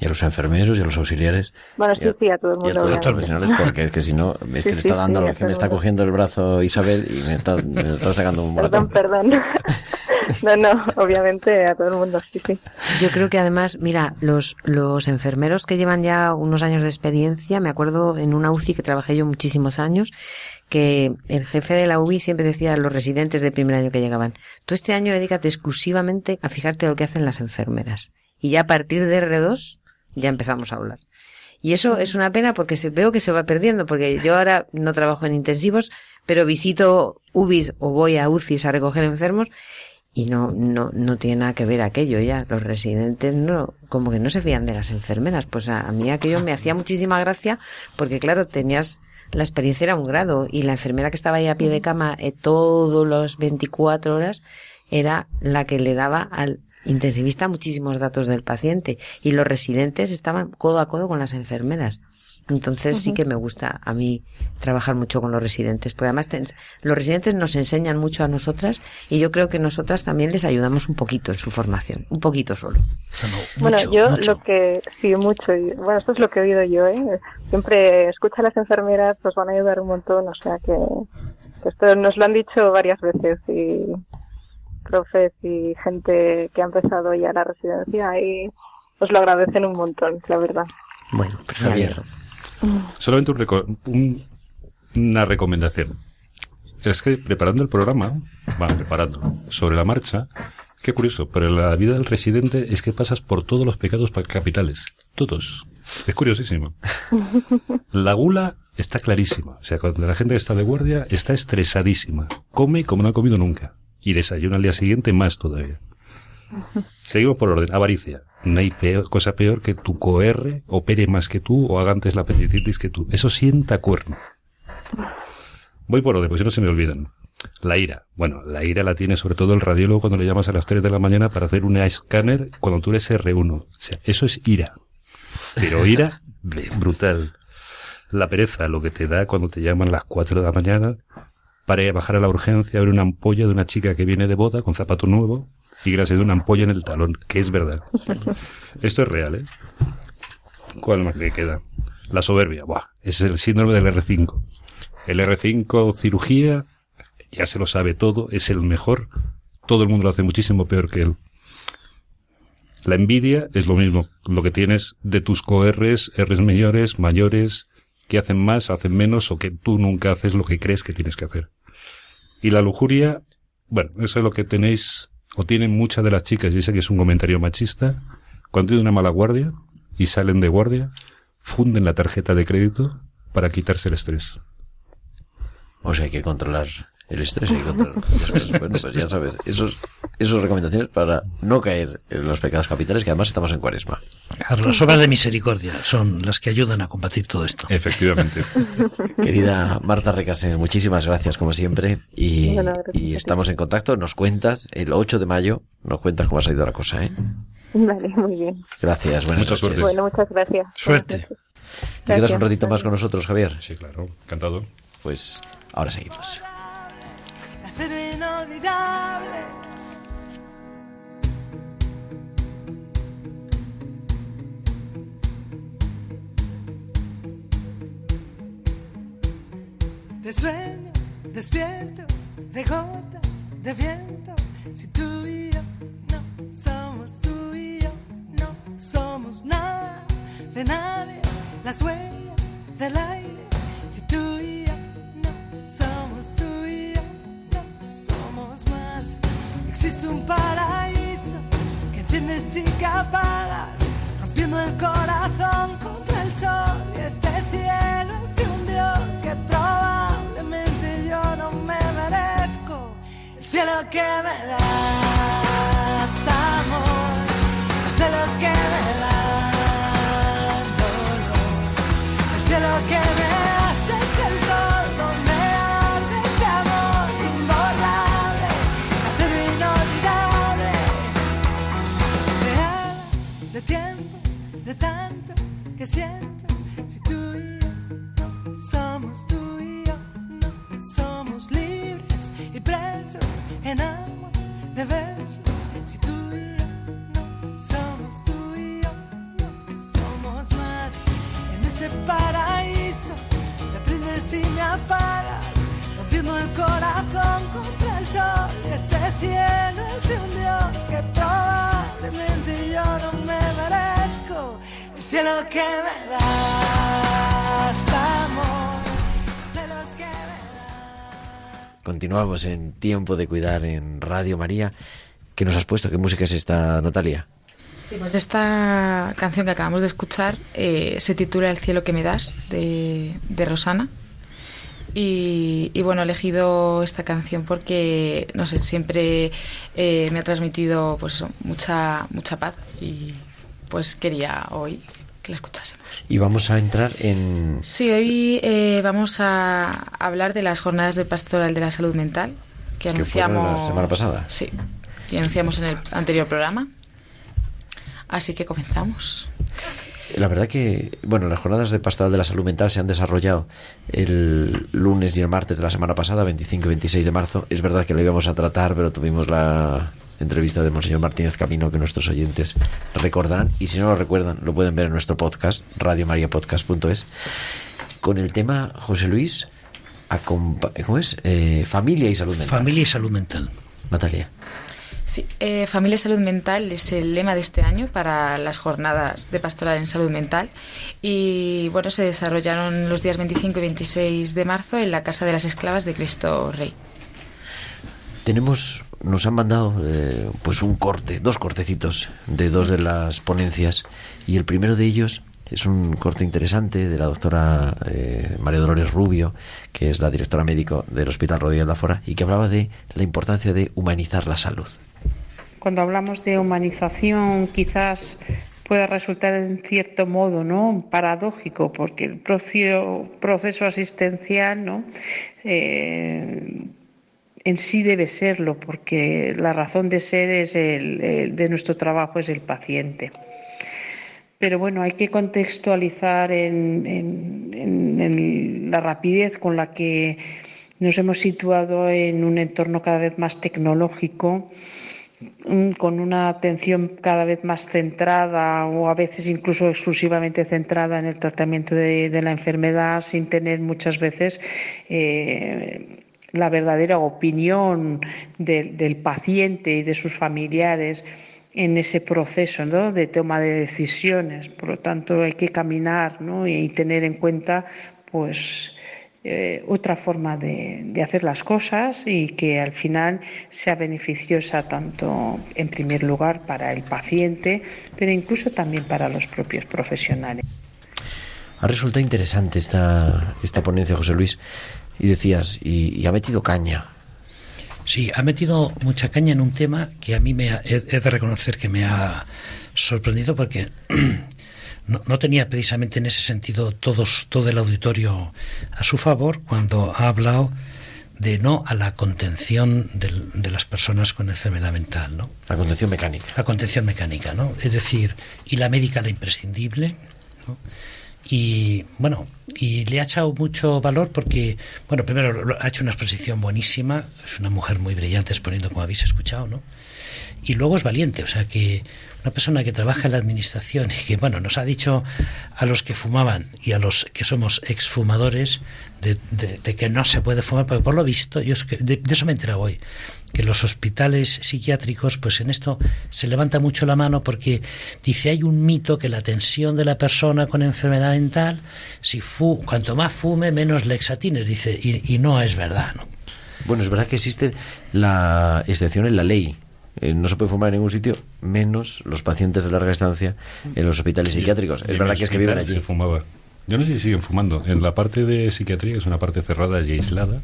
Y a los enfermeros y a los auxiliares. Bueno, sí, a- sí, a todo el y a mundo. todos los profesionales, porque es que si no, es Sí, que le sí, está dando, sí, a que me está mundo. cogiendo el brazo Isabel y me está, me está sacando un Perdón, perdón. no, no, obviamente a todo el mundo, sí, sí. Yo creo que además, mira, los, los enfermeros que llevan ya unos años de experiencia, me acuerdo en una UCI que trabajé yo muchísimos años, que el jefe de la UBI siempre decía a los residentes de primer año que llegaban, tú este año dedícate exclusivamente a fijarte lo que hacen las enfermeras. Y ya a partir de R2 ya empezamos a hablar. Y eso es una pena porque se, veo que se va perdiendo, porque yo ahora no trabajo en intensivos, pero visito UBIs o voy a UCIs a recoger enfermos y no, no, no tiene nada que ver aquello ya. Los residentes no, como que no se fían de las enfermeras. Pues a, a mí aquello me hacía muchísima gracia porque claro, tenías, la experiencia era un grado y la enfermera que estaba ahí a pie de cama eh, todos los 24 horas era la que le daba al intensivista muchísimos datos del paciente y los residentes estaban codo a codo con las enfermeras. Entonces sí que me gusta a mí trabajar mucho con los residentes, porque además te los residentes nos enseñan mucho a nosotras y yo creo que nosotras también les ayudamos un poquito en su formación, un poquito solo. Bueno, yo lo que sí, mucho. y, bueno, esto es lo que he oído yo, ¿eh? Siempre escucha a las enfermeras, pues van a ayudar un montón, o sea que, que esto nos lo han dicho varias veces y profes y gente que ha empezado ya la residencia y os lo agradecen un montón, la verdad. Bueno, pues Javier. Solamente un reco- un- una recomendación. Es que preparando el programa, va, preparando, sobre la marcha, qué curioso, pero la vida del residente es que pasas por todos los pecados capitales. Todos. Es curiosísimo. La gula está clarísima. O sea, cuando la gente que está de guardia está estresadísima. Come como no ha comido nunca. Y desayuna al día siguiente más todavía. Seguimos por orden. Avaricia. No hay cosa peor que tu coR opere más que tú o haga antes la apendicitis que tú. Eso sienta cuerno. Voy por orden, pues si no se me olvidan. La ira. Bueno, la ira la tiene sobre todo el radiólogo cuando le llamas a las 3 de la mañana para hacer un escáner cuando tú eres R1. O sea, eso es ira. Pero ira brutal. La pereza, lo que te da cuando te llaman a las 4 de la mañana para a bajar a la urgencia a ver una ampolla de una chica que viene de boda con zapato nuevo y ha salido una ampolla en el talón, que es verdad. Esto es real, ¿eh? ¿Cuál más le queda? La soberbia, buah, ese es el síndrome del R5. El R5 cirugía, ya se lo sabe todo, es el mejor. Todo el mundo lo hace muchísimo peor que él. La envidia es lo mismo, lo que tienes de tus coRs, Rs mayores, mayores, que hacen más, hacen menos, o que tú nunca haces lo que crees que tienes que hacer. Y la lujuria, bueno, eso es lo que tenéis, o tienen muchas de las chicas, y sé que es un comentario machista, cuando tienen una mala guardia y salen de guardia, funden la tarjeta de crédito para quitarse el estrés. O sea, hay que controlar el estrés, hay que. Bueno, pues ya sabes, esos, esos recomendaciones para no caer en los pecados capitales, que además estamos en cuaresma. Claro, las obras de misericordia son las que ayudan a combatir todo esto. Efectivamente. Querida Marta Recases, muchísimas gracias como siempre y, Bueno, gracias a y ti. estamos en contacto. Nos cuentas el 8 de mayo, nos cuentas cómo ha salido la cosa, ¿eh? Vale, muy bien. Gracias, buenas Mucha noches. suerte. Bueno, muchas gracias. Suerte. ¿Te quedas un Gracias. ratito más con nosotros, Javier? Sí, claro, encantado. Pues ahora seguimos. Acero inolvidable. De sueños despiertos, de gotas de viento. Si tú y yo no somos tú y yo, no somos nada de nadie. Las huellas del aire. Un paraíso que enciendes y que apagas, rompiendo el corazón contra el sol. Y este cielo es de un Dios que probablemente yo no me merezco. El cielo que me das, amor. Los celos que me dan dolor. El cielo que me de besos. Si tú y yo somos tú y yo, no paraíso. Me prendes y me apagas, rompiendo el corazón contra el sol. Este cielo es de un Dios que probablemente yo no me merezco. El cielo que me das, Continuamos en Tiempo de Cuidar en Radio María. ¿Qué nos has puesto? ¿Qué música es esta, Natalia? Sí, pues esta canción que acabamos de escuchar eh, se titula El cielo que me das, de, de Rosana. Y, bueno, he elegido esta canción porque, no sé, siempre eh, me ha transmitido pues mucha, mucha paz y pues quería hoy que la escuchásemos. Y vamos a entrar en... Sí, hoy eh, vamos a hablar de las jornadas de pastoral de la salud mental que Que anunciamos la semana pasada. Sí, y anunciamos en el anterior programa. Así que comenzamos. La verdad que, bueno, las jornadas de pastoral de la salud mental se han desarrollado el lunes y el martes de la semana pasada, 25 y 26 de marzo. Es verdad que lo íbamos a tratar, pero tuvimos la entrevista de Monseñor Martínez Camino que nuestros oyentes recordarán. Y si no lo recuerdan, lo pueden ver en nuestro podcast, radiomariapodcast.es, con el tema, José Luis, ¿cómo es? Eh, familia y salud mental. Familia y salud mental. Natalia. Sí, eh, Familia y Salud Mental es el lema de este año para las jornadas de pastoral en salud mental y bueno, se desarrollaron los días 25 y 26 de marzo en la Casa de las Esclavas de Cristo Rey. Tenemos, nos han mandado eh, pues un corte, dos cortecitos de dos de las ponencias y el primero de ellos es un corte interesante de la doctora eh, María Dolores Rubio, que es la directora médico del Hospital Rodríguez de Fora y que hablaba de la importancia de humanizar la salud. Cuando hablamos de humanización, quizás pueda resultar en cierto modo no paradójico porque el procio- proceso asistencial no Eh, en sí debe serlo porque la razón de ser es el, de nuestro trabajo es el paciente. Pero bueno hay que contextualizar en- en la rapidez con la que nos hemos situado en un entorno cada vez más tecnológico mm, con una atención cada vez más centrada o a veces incluso exclusivamente centrada en el tratamiento de, de la enfermedad sin tener muchas veces eh, la verdadera opinión del, del paciente y de sus familiares en ese proceso ¿no? de toma de decisiones. Por lo tanto, hay que caminar ¿no? y tener en cuenta pues, eh, otra forma de, de hacer las cosas y que al final sea beneficiosa tanto en primer lugar para el paciente, pero incluso también para los propios profesionales. Ha resultado interesante esta, esta ponencia, José Luis, y decías, y, y ha metido caña. Sí, ha metido mucha caña en un tema que a mí me ha- he, he de reconocer que me ha sorprendido porque no, no tenía precisamente en ese sentido todos, todo el auditorio a su favor cuando ha hablado de no a la contención del- de las personas con enfermedad mental, ¿no? La contención mecánica. La contención mecánica, ¿no? Es decir, y la médica la imprescindible, ¿no? Y bueno, y le ha echado mucho valor porque, bueno, primero ha hecho una exposición buenísima, es una mujer muy brillante exponiendo como habéis escuchado, ¿no? Y luego es valiente, o sea que una persona que trabaja en la administración y que, bueno, nos ha dicho a los que fumaban y a los que somos exfumadores de, de, de que no se puede fumar, porque por lo visto, yo es que de, de eso me he enterado hoy, que los hospitales psiquiátricos, pues en esto se levanta mucho la mano porque dice hay un mito que la tensión de la persona con enfermedad mental, si fu, cuanto más fume, menos lexatines, dice, y, y no es verdad, ¿no? Bueno, es verdad que existe la excepción en la ley. Eh, no se puede fumar en ningún sitio, menos los pacientes de larga estancia en los hospitales psiquiátricos. Y Es verdad que es que viven allí. Se fumaba. Yo no sé si siguen fumando. En la parte de psiquiatría, que es una parte cerrada y aislada,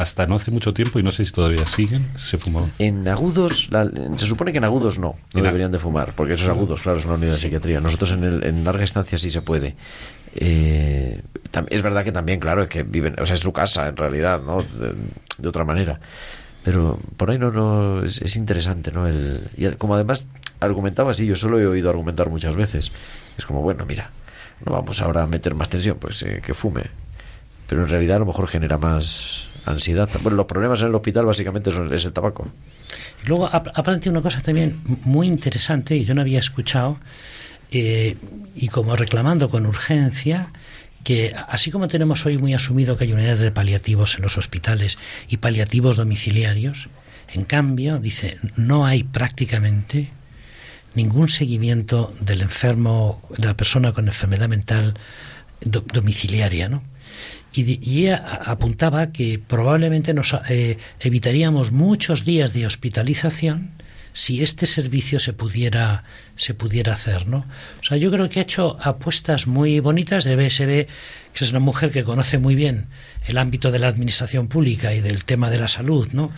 hasta no hace mucho tiempo, y no sé si todavía siguen, se fumaba. En agudos, la- se supone que en agudos no, no deberían de fumar, porque esos agudos, claro, es una unidad de psiquiatría. Nosotros en, el- en larga estancia sí se puede. Eh, es verdad que también, claro, es que viven, o sea, es su casa en realidad, ¿no? De, de otra manera. Pero por ahí no, no es, es interesante, ¿no? El, y como además argumentaba así, yo solo he oído argumentar muchas veces. Es como, bueno, mira, no vamos ahora a meter más tensión, pues eh, que fume. Pero en realidad a lo mejor genera más ansiedad. Bueno, los problemas en el hospital básicamente son, es el tabaco. Luego ha, ha planteado una cosa también muy interesante y yo no había escuchado eh, y como reclamando con urgencia que así como tenemos hoy muy asumido que hay unidades de paliativos en los hospitales y paliativos domiciliarios, en cambio, dice, no hay prácticamente ningún seguimiento del enfermo, de la persona con enfermedad mental do- domiciliaria, ¿no? Y, y apuntaba que probablemente nos eh, evitaríamos muchos días de hospitalización si este servicio se pudiera se pudiera hacer, ¿no? O sea, yo creo que ha hecho apuestas muy bonitas. Debe se ve que es una mujer que conoce muy bien el ámbito de la administración pública y del tema de la salud, ¿no?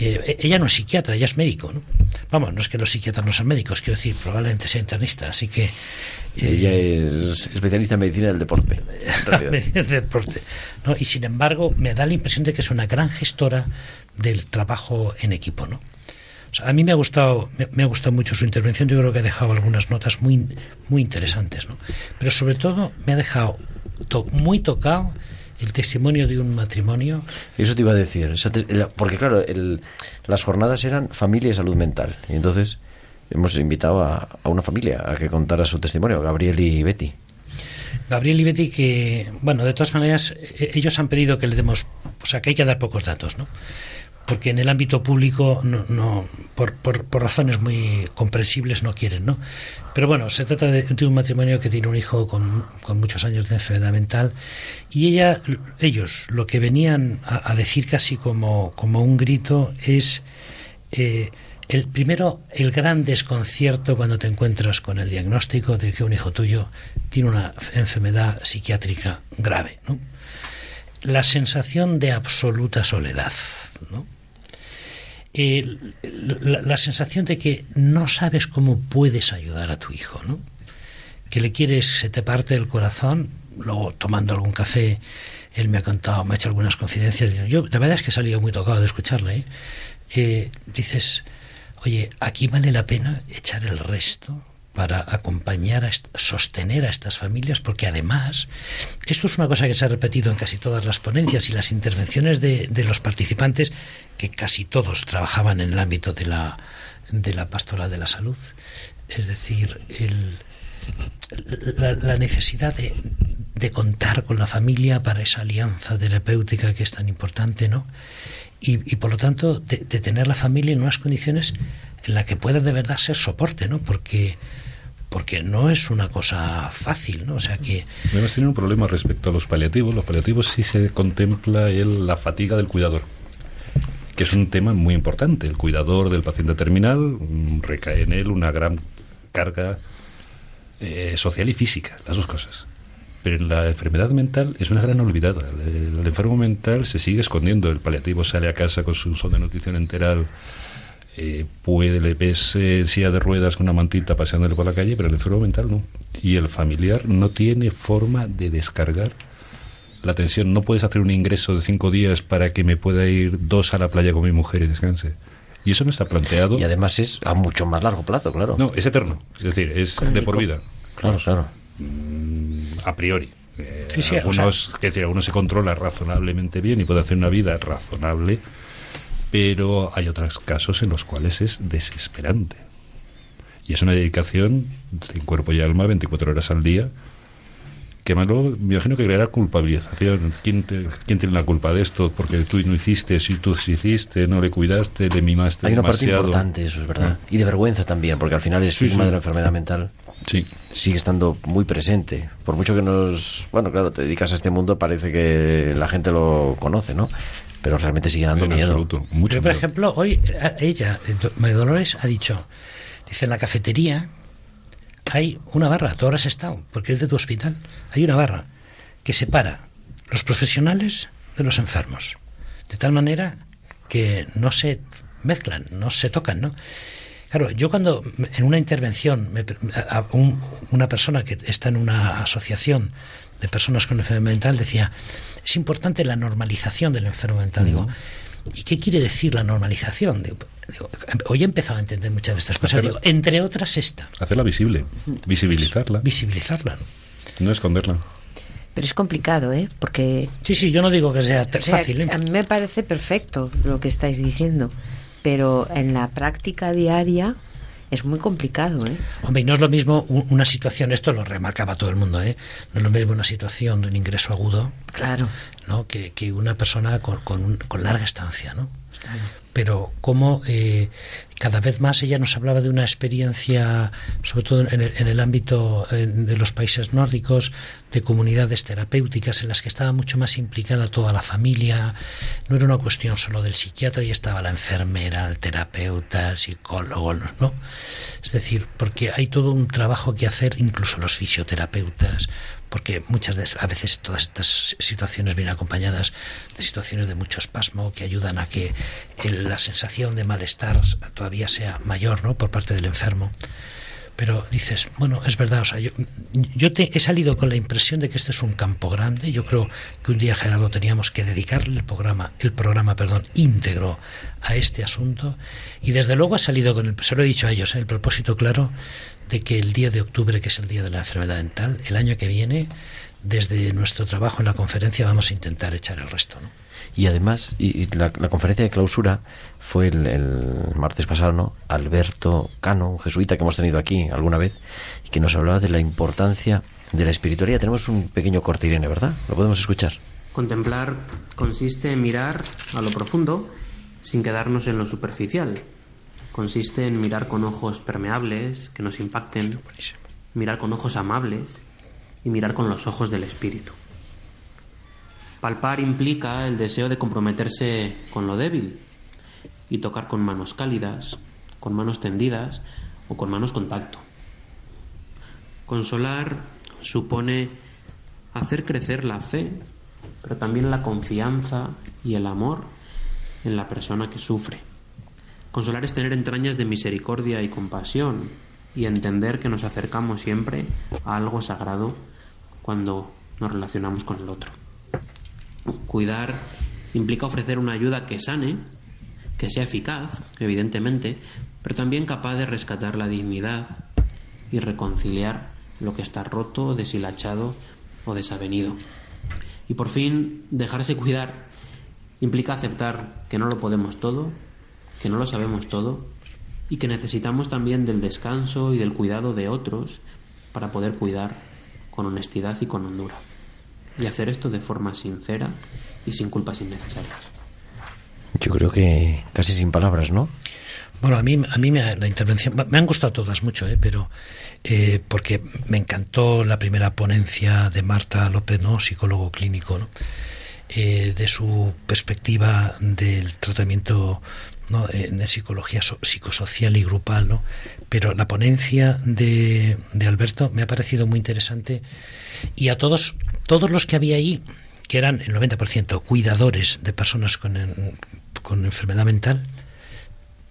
Eh, ella no es psiquiatra, ella es médico, ¿no? Vamos, no es que los psiquiatras no sean médicos, quiero decir, probablemente sea internista, así que... eh, Ella es especialista en medicina del deporte. en realidad. de deporte. ¿no? Y sin embargo, me da la impresión de que es una gran gestora del trabajo en equipo, ¿no? O sea, a mí me ha gustado, me, me ha gustado mucho su intervención. Yo creo que ha dejado algunas notas muy, muy interesantes, ¿no? Pero sobre todo me ha dejado to- muy tocado el testimonio de un matrimonio. Eso te iba a decir. Porque claro, el- las jornadas eran familia y salud mental. Y entonces hemos invitado a, a una familia a que contara su testimonio, Gabriel y Betty. Gabriel y Betty, que, bueno, de todas maneras, e- ellos han pedido que le demos, o sea, que hay que dar pocos datos, ¿no? Porque en el ámbito público, no, no por, por, razones muy comprensibles, no quieren, ¿no? Pero bueno, se trata de, de un matrimonio que tiene un hijo con, muchos años de enfermedad mental y ella, ellos, lo que venían a, decir casi como, como un grito es eh, el primero el gran desconcierto cuando te encuentras con el diagnóstico de que un hijo tuyo tiene una enfermedad psiquiátrica grave, ¿no? La sensación de absoluta soledad, ¿no? Eh, la, sensación de que no sabes cómo puedes ayudar a tu hijo, ¿no? Que le quieres, se te parte el corazón, luego tomando algún café, él me ha contado, me ha hecho algunas confidencias. Yo, la verdad es que he salido muy tocado de escucharle. ¿eh? Eh, dices, oye, aquí vale la pena echar el resto para acompañar, a sostener a estas familias, porque además, esto es una cosa que se ha repetido en casi todas las ponencias y las intervenciones de, los participantes, que casi todos trabajaban en el ámbito de la, de la pastoral de la salud. Es decir, el, la, necesidad de, de contar con la familia para esa alianza terapéutica que es tan importante, ¿no? Y, y por lo tanto, de, de tener la familia en unas condiciones en las que pueda de verdad ser soporte, ¿no? Porque porque no es una cosa fácil, ¿no? O sea que Además tiene un problema respecto a los paliativos. Los paliativos sí se contempla el, la fatiga del cuidador, que es un tema muy importante. El cuidador del paciente terminal recae en él una gran carga eh, social y física, las dos cosas. Pero en la enfermedad mental es una gran olvidada. El, enfermo mental se sigue escondiendo. El paliativo sale a casa con su son de nutrición enteral eh, puede, le ves eh, silla de ruedas con una mantita paseándole por la calle, pero el enfermo mental no. Y el familiar no tiene forma de descargar la tensión. No puedes hacer un ingreso de cinco días para que me pueda ir dos a la playa con mi mujer y descanse. Y eso no está planteado. Y además es a mucho más largo plazo, claro. No, es eterno. Es decir, es de por vida. Claro, claro. Mm, a priori. Eh, Sí, sí, o algunos, es decir, algunos se controla razonablemente bien y puede hacer una vida razonable, pero hay otros casos en los cuales es desesperante. Y es una dedicación en cuerpo y alma 24 horas al día, que más luego me imagino que creará culpabilización. ¿Quién, te- ¿Quién tiene la culpa de esto? Porque tú no hiciste, si tú sí hiciste, no le cuidaste, le mimaste Hay una parte importante, eso es verdad. Y de vergüenza también, porque al final el Sí, estigma sí. de la enfermedad mental Sí. sigue estando muy presente. Por mucho que nos... Bueno, claro, te dedicas a este mundo, parece que la gente lo conoce, ¿no? Pero realmente sigue dando En miedo. absoluto. Mucho Pero, por miedo. ejemplo, hoy eh, ella, María Dolores, ha dicho, dice, en la cafetería hay una barra, tú ahora has estado, porque es de tu hospital, hay una barra que separa los profesionales de los enfermos, de tal manera que no se mezclan, no se tocan, ¿no? Claro, yo cuando en una intervención me pre- a- a un- una persona que está en una asociación de personas con enfermedad mental decía, es importante la normalización del enfermo mental. Digo, ¿y qué quiere decir la normalización? Digo, digo, hoy he empezado a entender muchas de estas cosas. Hacerla- Digo, entre otras esta, Hacerla visible, visibilizarla, visibilizarla. ¿no? no esconderla. Pero es complicado, ¿eh? Porque Sí, sí, yo no digo que sea t- o sea, fácil. ¿eh? a mí me parece perfecto lo que estáis diciendo, pero en la práctica diaria Es muy complicado, ¿eh? Hombre, y no es lo mismo una situación, esto lo remarcaba todo el mundo, ¿eh? No es lo mismo una situación de un ingreso agudo, Claro. ¿no? Que, que una persona con, con, un- con larga estancia, ¿no? Pero como eh, cada vez más ella nos hablaba de una experiencia, sobre todo en el, en el ámbito de los países nórdicos, de comunidades terapéuticas en las que estaba mucho más implicada toda la familia. No era una cuestión solo del psiquiatra, y estaba la enfermera, el terapeuta, el psicólogo, ¿no? Es decir, porque hay todo un trabajo que hacer, incluso los fisioterapeutas, porque muchas de, a veces todas estas situaciones vienen acompañadas de situaciones de mucho espasmo que ayudan a que el- la sensación de malestar todavía sea mayor ¿no? por parte del enfermo. Pero dices, bueno, es verdad, o sea, yo, yo te, he salido con la impresión de que este es un campo grande. Yo creo que un día, Gerardo, teníamos que dedicarle el programa, el programa, perdón, íntegro a este asunto. Y desde luego ha salido con el, se lo he dicho a ellos, ¿eh? el propósito claro de que el día de octubre, que es el día de la enfermedad mental, el año que viene, desde nuestro trabajo en la conferencia, vamos a intentar echar el resto, ¿no? Y además, y, y la, la conferencia de clausura fue el, el martes pasado, ¿no? Alberto Cano, un jesuita que hemos tenido aquí alguna vez, y que nos hablaba de la importancia de la espiritualidad. Tenemos un pequeño corte, Irene, ¿verdad? Lo podemos escuchar. Contemplar consiste en mirar a lo profundo sin quedarnos en lo superficial. Consiste en mirar con ojos permeables que nos impacten, mirar con ojos amables y mirar con los ojos del espíritu. Palpar implica el deseo de comprometerse con lo débil y tocar con manos cálidas, con manos tendidas o con manos con tacto. Consolar supone hacer crecer la fe, pero también la confianza y el amor en la persona que sufre. Consolar es tener entrañas de misericordia y compasión y entender que nos acercamos siempre a algo sagrado cuando nos relacionamos con el otro. Cuidar implica ofrecer una ayuda que sane, que sea eficaz, evidentemente, pero también capaz de rescatar la dignidad y reconciliar lo que está roto, deshilachado o desavenido. Y por fin, dejarse cuidar implica aceptar que no lo podemos todo, que no lo sabemos todo y que necesitamos también del descanso y del cuidado de otros para poder cuidar con honestidad y con hondura. Y hacer esto de forma sincera y sin culpas innecesarias. Yo creo que casi sin palabras, ¿no? Bueno, a mí, a mí me, la intervención, me han gustado todas mucho, ¿eh? pero eh, porque me encantó la primera ponencia de Marta López, ¿no? psicólogo clínico, ¿no? Eh, de su perspectiva del tratamiento ¿no? en psicología so- psicosocial y grupal, ¿no? pero la ponencia de, de Alberto me ha parecido muy interesante y a todos, todos los que había ahí, que eran el 90% cuidadores de personas con, en- con enfermedad mental,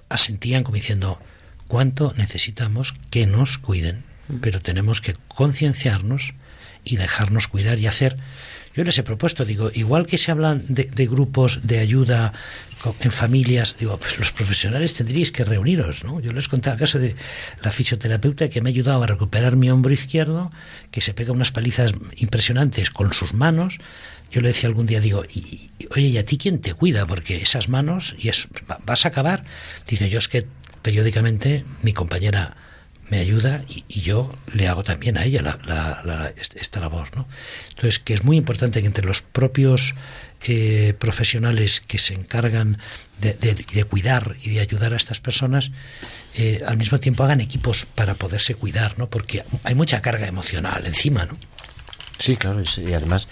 asentían como diciendo cuánto necesitamos que nos cuiden, pero tenemos que concienciarnos y dejarnos cuidar y hacer. Yo les he propuesto, digo, igual que se hablan de, grupos de ayuda en familias, digo, pues los profesionales tendríais que reuniros, ¿no? Yo les conté el caso de la fisioterapeuta que me ha ayudado a recuperar mi hombro izquierdo, que se pega unas palizas impresionantes con sus manos. Yo le decía algún día, digo, y, oye, ¿y a ti quién te cuida? Porque esas manos, y es, va- vas a acabar. Dice, yo es que periódicamente mi compañera me ayuda y, y yo le hago también a ella la, la- la- est- esta labor. ¿no? Entonces, que es muy importante que entre los propios eh, profesionales que se encargan de, de- cuidar y de ayudar a estas personas, eh, al mismo tiempo hagan equipos para poderse cuidar, ¿no? porque hay mucha carga emocional encima. ¿no? Sí, claro, y además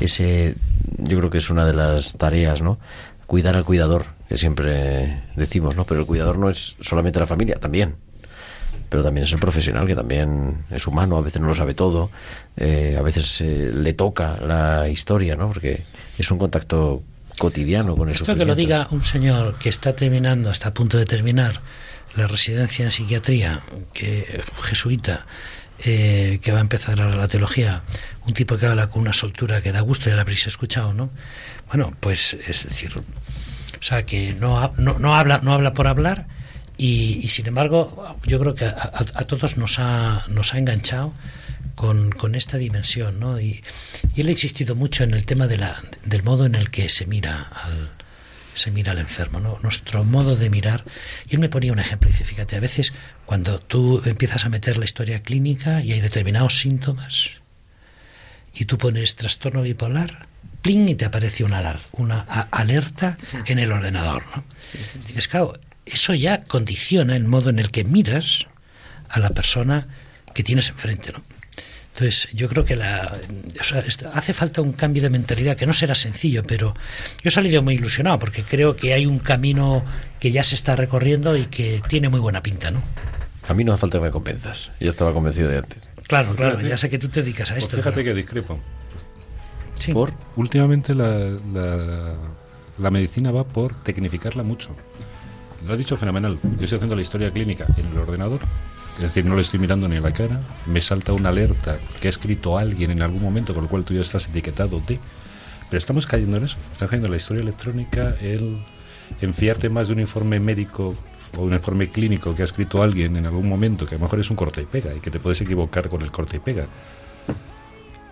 ese yo creo que es una de las tareas, ¿no? Cuidar al cuidador, que siempre decimos, ¿no? Pero el cuidador no es solamente la familia, también. Pero también es el profesional, que también es humano, a veces no lo sabe todo, eh, a veces eh, le toca la historia, ¿no? Porque es un contacto cotidiano con el Esto que lo diga un señor que está terminando, está a punto de terminar la residencia en psiquiatría, que jesuita, eh, que va a empezar ahora la teología, un tipo que habla con una soltura que da gusto, ya la habréis escuchado, ¿no? Bueno, pues es decir, o sea, que no, no, no habla, no habla por hablar y, y, sin embargo yo creo que a, a- a todos nos ha, nos ha enganchado con, con esta dimensión, ¿no? Y, y él ha existido mucho en el tema de la, del modo en el que se mira al, se mira al enfermo, ¿no? Nuestro modo de mirar. Y él me ponía un ejemplo, dice, fíjate, a veces cuando tú empiezas a meter la historia clínica y hay determinados síntomas, y tú pones trastorno bipolar, pling, y te aparece una, una alerta en el ordenador, ¿no? Dices, claro, eso ya condiciona el modo en el que miras a la persona que tienes enfrente, ¿no? Entonces, yo creo que la, o sea, est- hace falta un cambio de mentalidad que no será sencillo, pero yo he salido muy ilusionado porque creo que hay un camino que ya se está recorriendo y que tiene muy buena pinta, ¿no? A mí no hace falta que me convenzas. Yo estaba convencido de antes. Claro, claro, Fíjate. ya sé que tú te dedicas a Pues esto. fíjate pero- que discrepo. Sí. ¿Por? Últimamente la, la, la medicina va por tecnificarla mucho. Lo ha dicho fenomenal. Yo estoy haciendo la historia clínica en el ordenador, es decir, no le estoy mirando ni la cara, me salta una alerta que ha escrito alguien en algún momento, con lo cual tú ya estás etiquetado de. Pero estamos cayendo en eso. Estamos cayendo en la historia electrónica, el enfiarte más de un informe médico o un informe clínico que ha escrito alguien en algún momento, que a lo mejor es un corte y pega y que te puedes equivocar con el corte y pega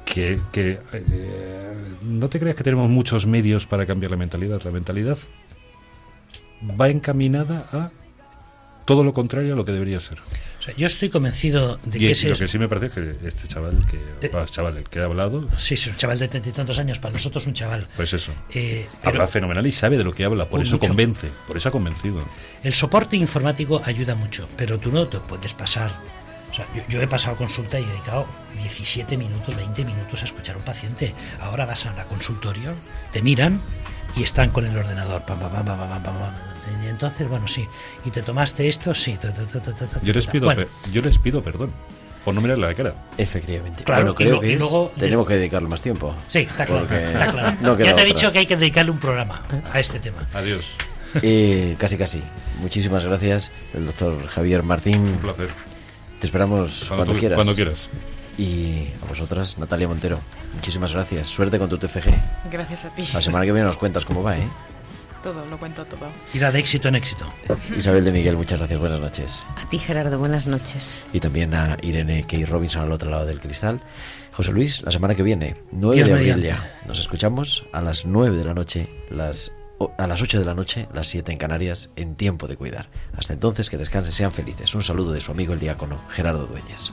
que, que, eh, no te creas que tenemos muchos medios para cambiar la mentalidad. La mentalidad va encaminada a todo lo contrario a lo que debería ser. O sea, yo estoy convencido de Y que lo ese es, que sí me parece es que este chaval, que, va, chaval, el que ha hablado, sí, es un chaval de treinta y tantos años, para nosotros un chaval. pues eso, Eh, habla fenomenal y sabe de lo que habla, por Pues eso mucho. convence, por eso ha convencido. el soporte informático ayuda mucho, pero tú no te puedes pasar. O sea, yo, yo he pasado consulta y he dedicado 17 minutos, 20 minutos a escuchar a un paciente. Ahora vas a la consultorio, te miran y están con el ordenador. pam, pam, pam, pam, pam, pam, pam. Y entonces, bueno, sí. ¿Y te tomaste esto? Sí. ta, ta, ta, ta, ta, ta, Yo les pido, Bueno, yo les pido perdón por no mirarle la cara. Efectivamente. Claro, bueno, y creo lo- que y es- luego- tenemos que dedicarle más tiempo. Sí, está claro. Está claro. no ya te he otra. dicho que hay que dedicarle un programa a este tema. Adiós. Eh, casi, casi. Muchísimas gracias, el doctor Javier Martín. Un placer. Te esperamos Cuando cuando, tú- quieras. cuando quieras. Y a vosotras, Natalia Montero, muchísimas gracias. Suerte con tu TFG. Gracias a ti. La semana que viene nos cuentas cómo va, ¿eh? Todo, lo cuento todo. Irá de éxito en éxito. Isabel de Miguel, muchas gracias. Buenas noches. A ti, Gerardo, buenas noches. Y también a Irene Key Robinson al otro lado del cristal. José Luis, la semana que viene, 9 Dios de abril mediante. ya. Nos escuchamos a las 9 de la noche, las, a las 8 de la noche, las 7 en Canarias, en tiempo de cuidar. Hasta entonces, que descansen, sean felices. Un saludo de su amigo el diácono Gerardo Dueñas.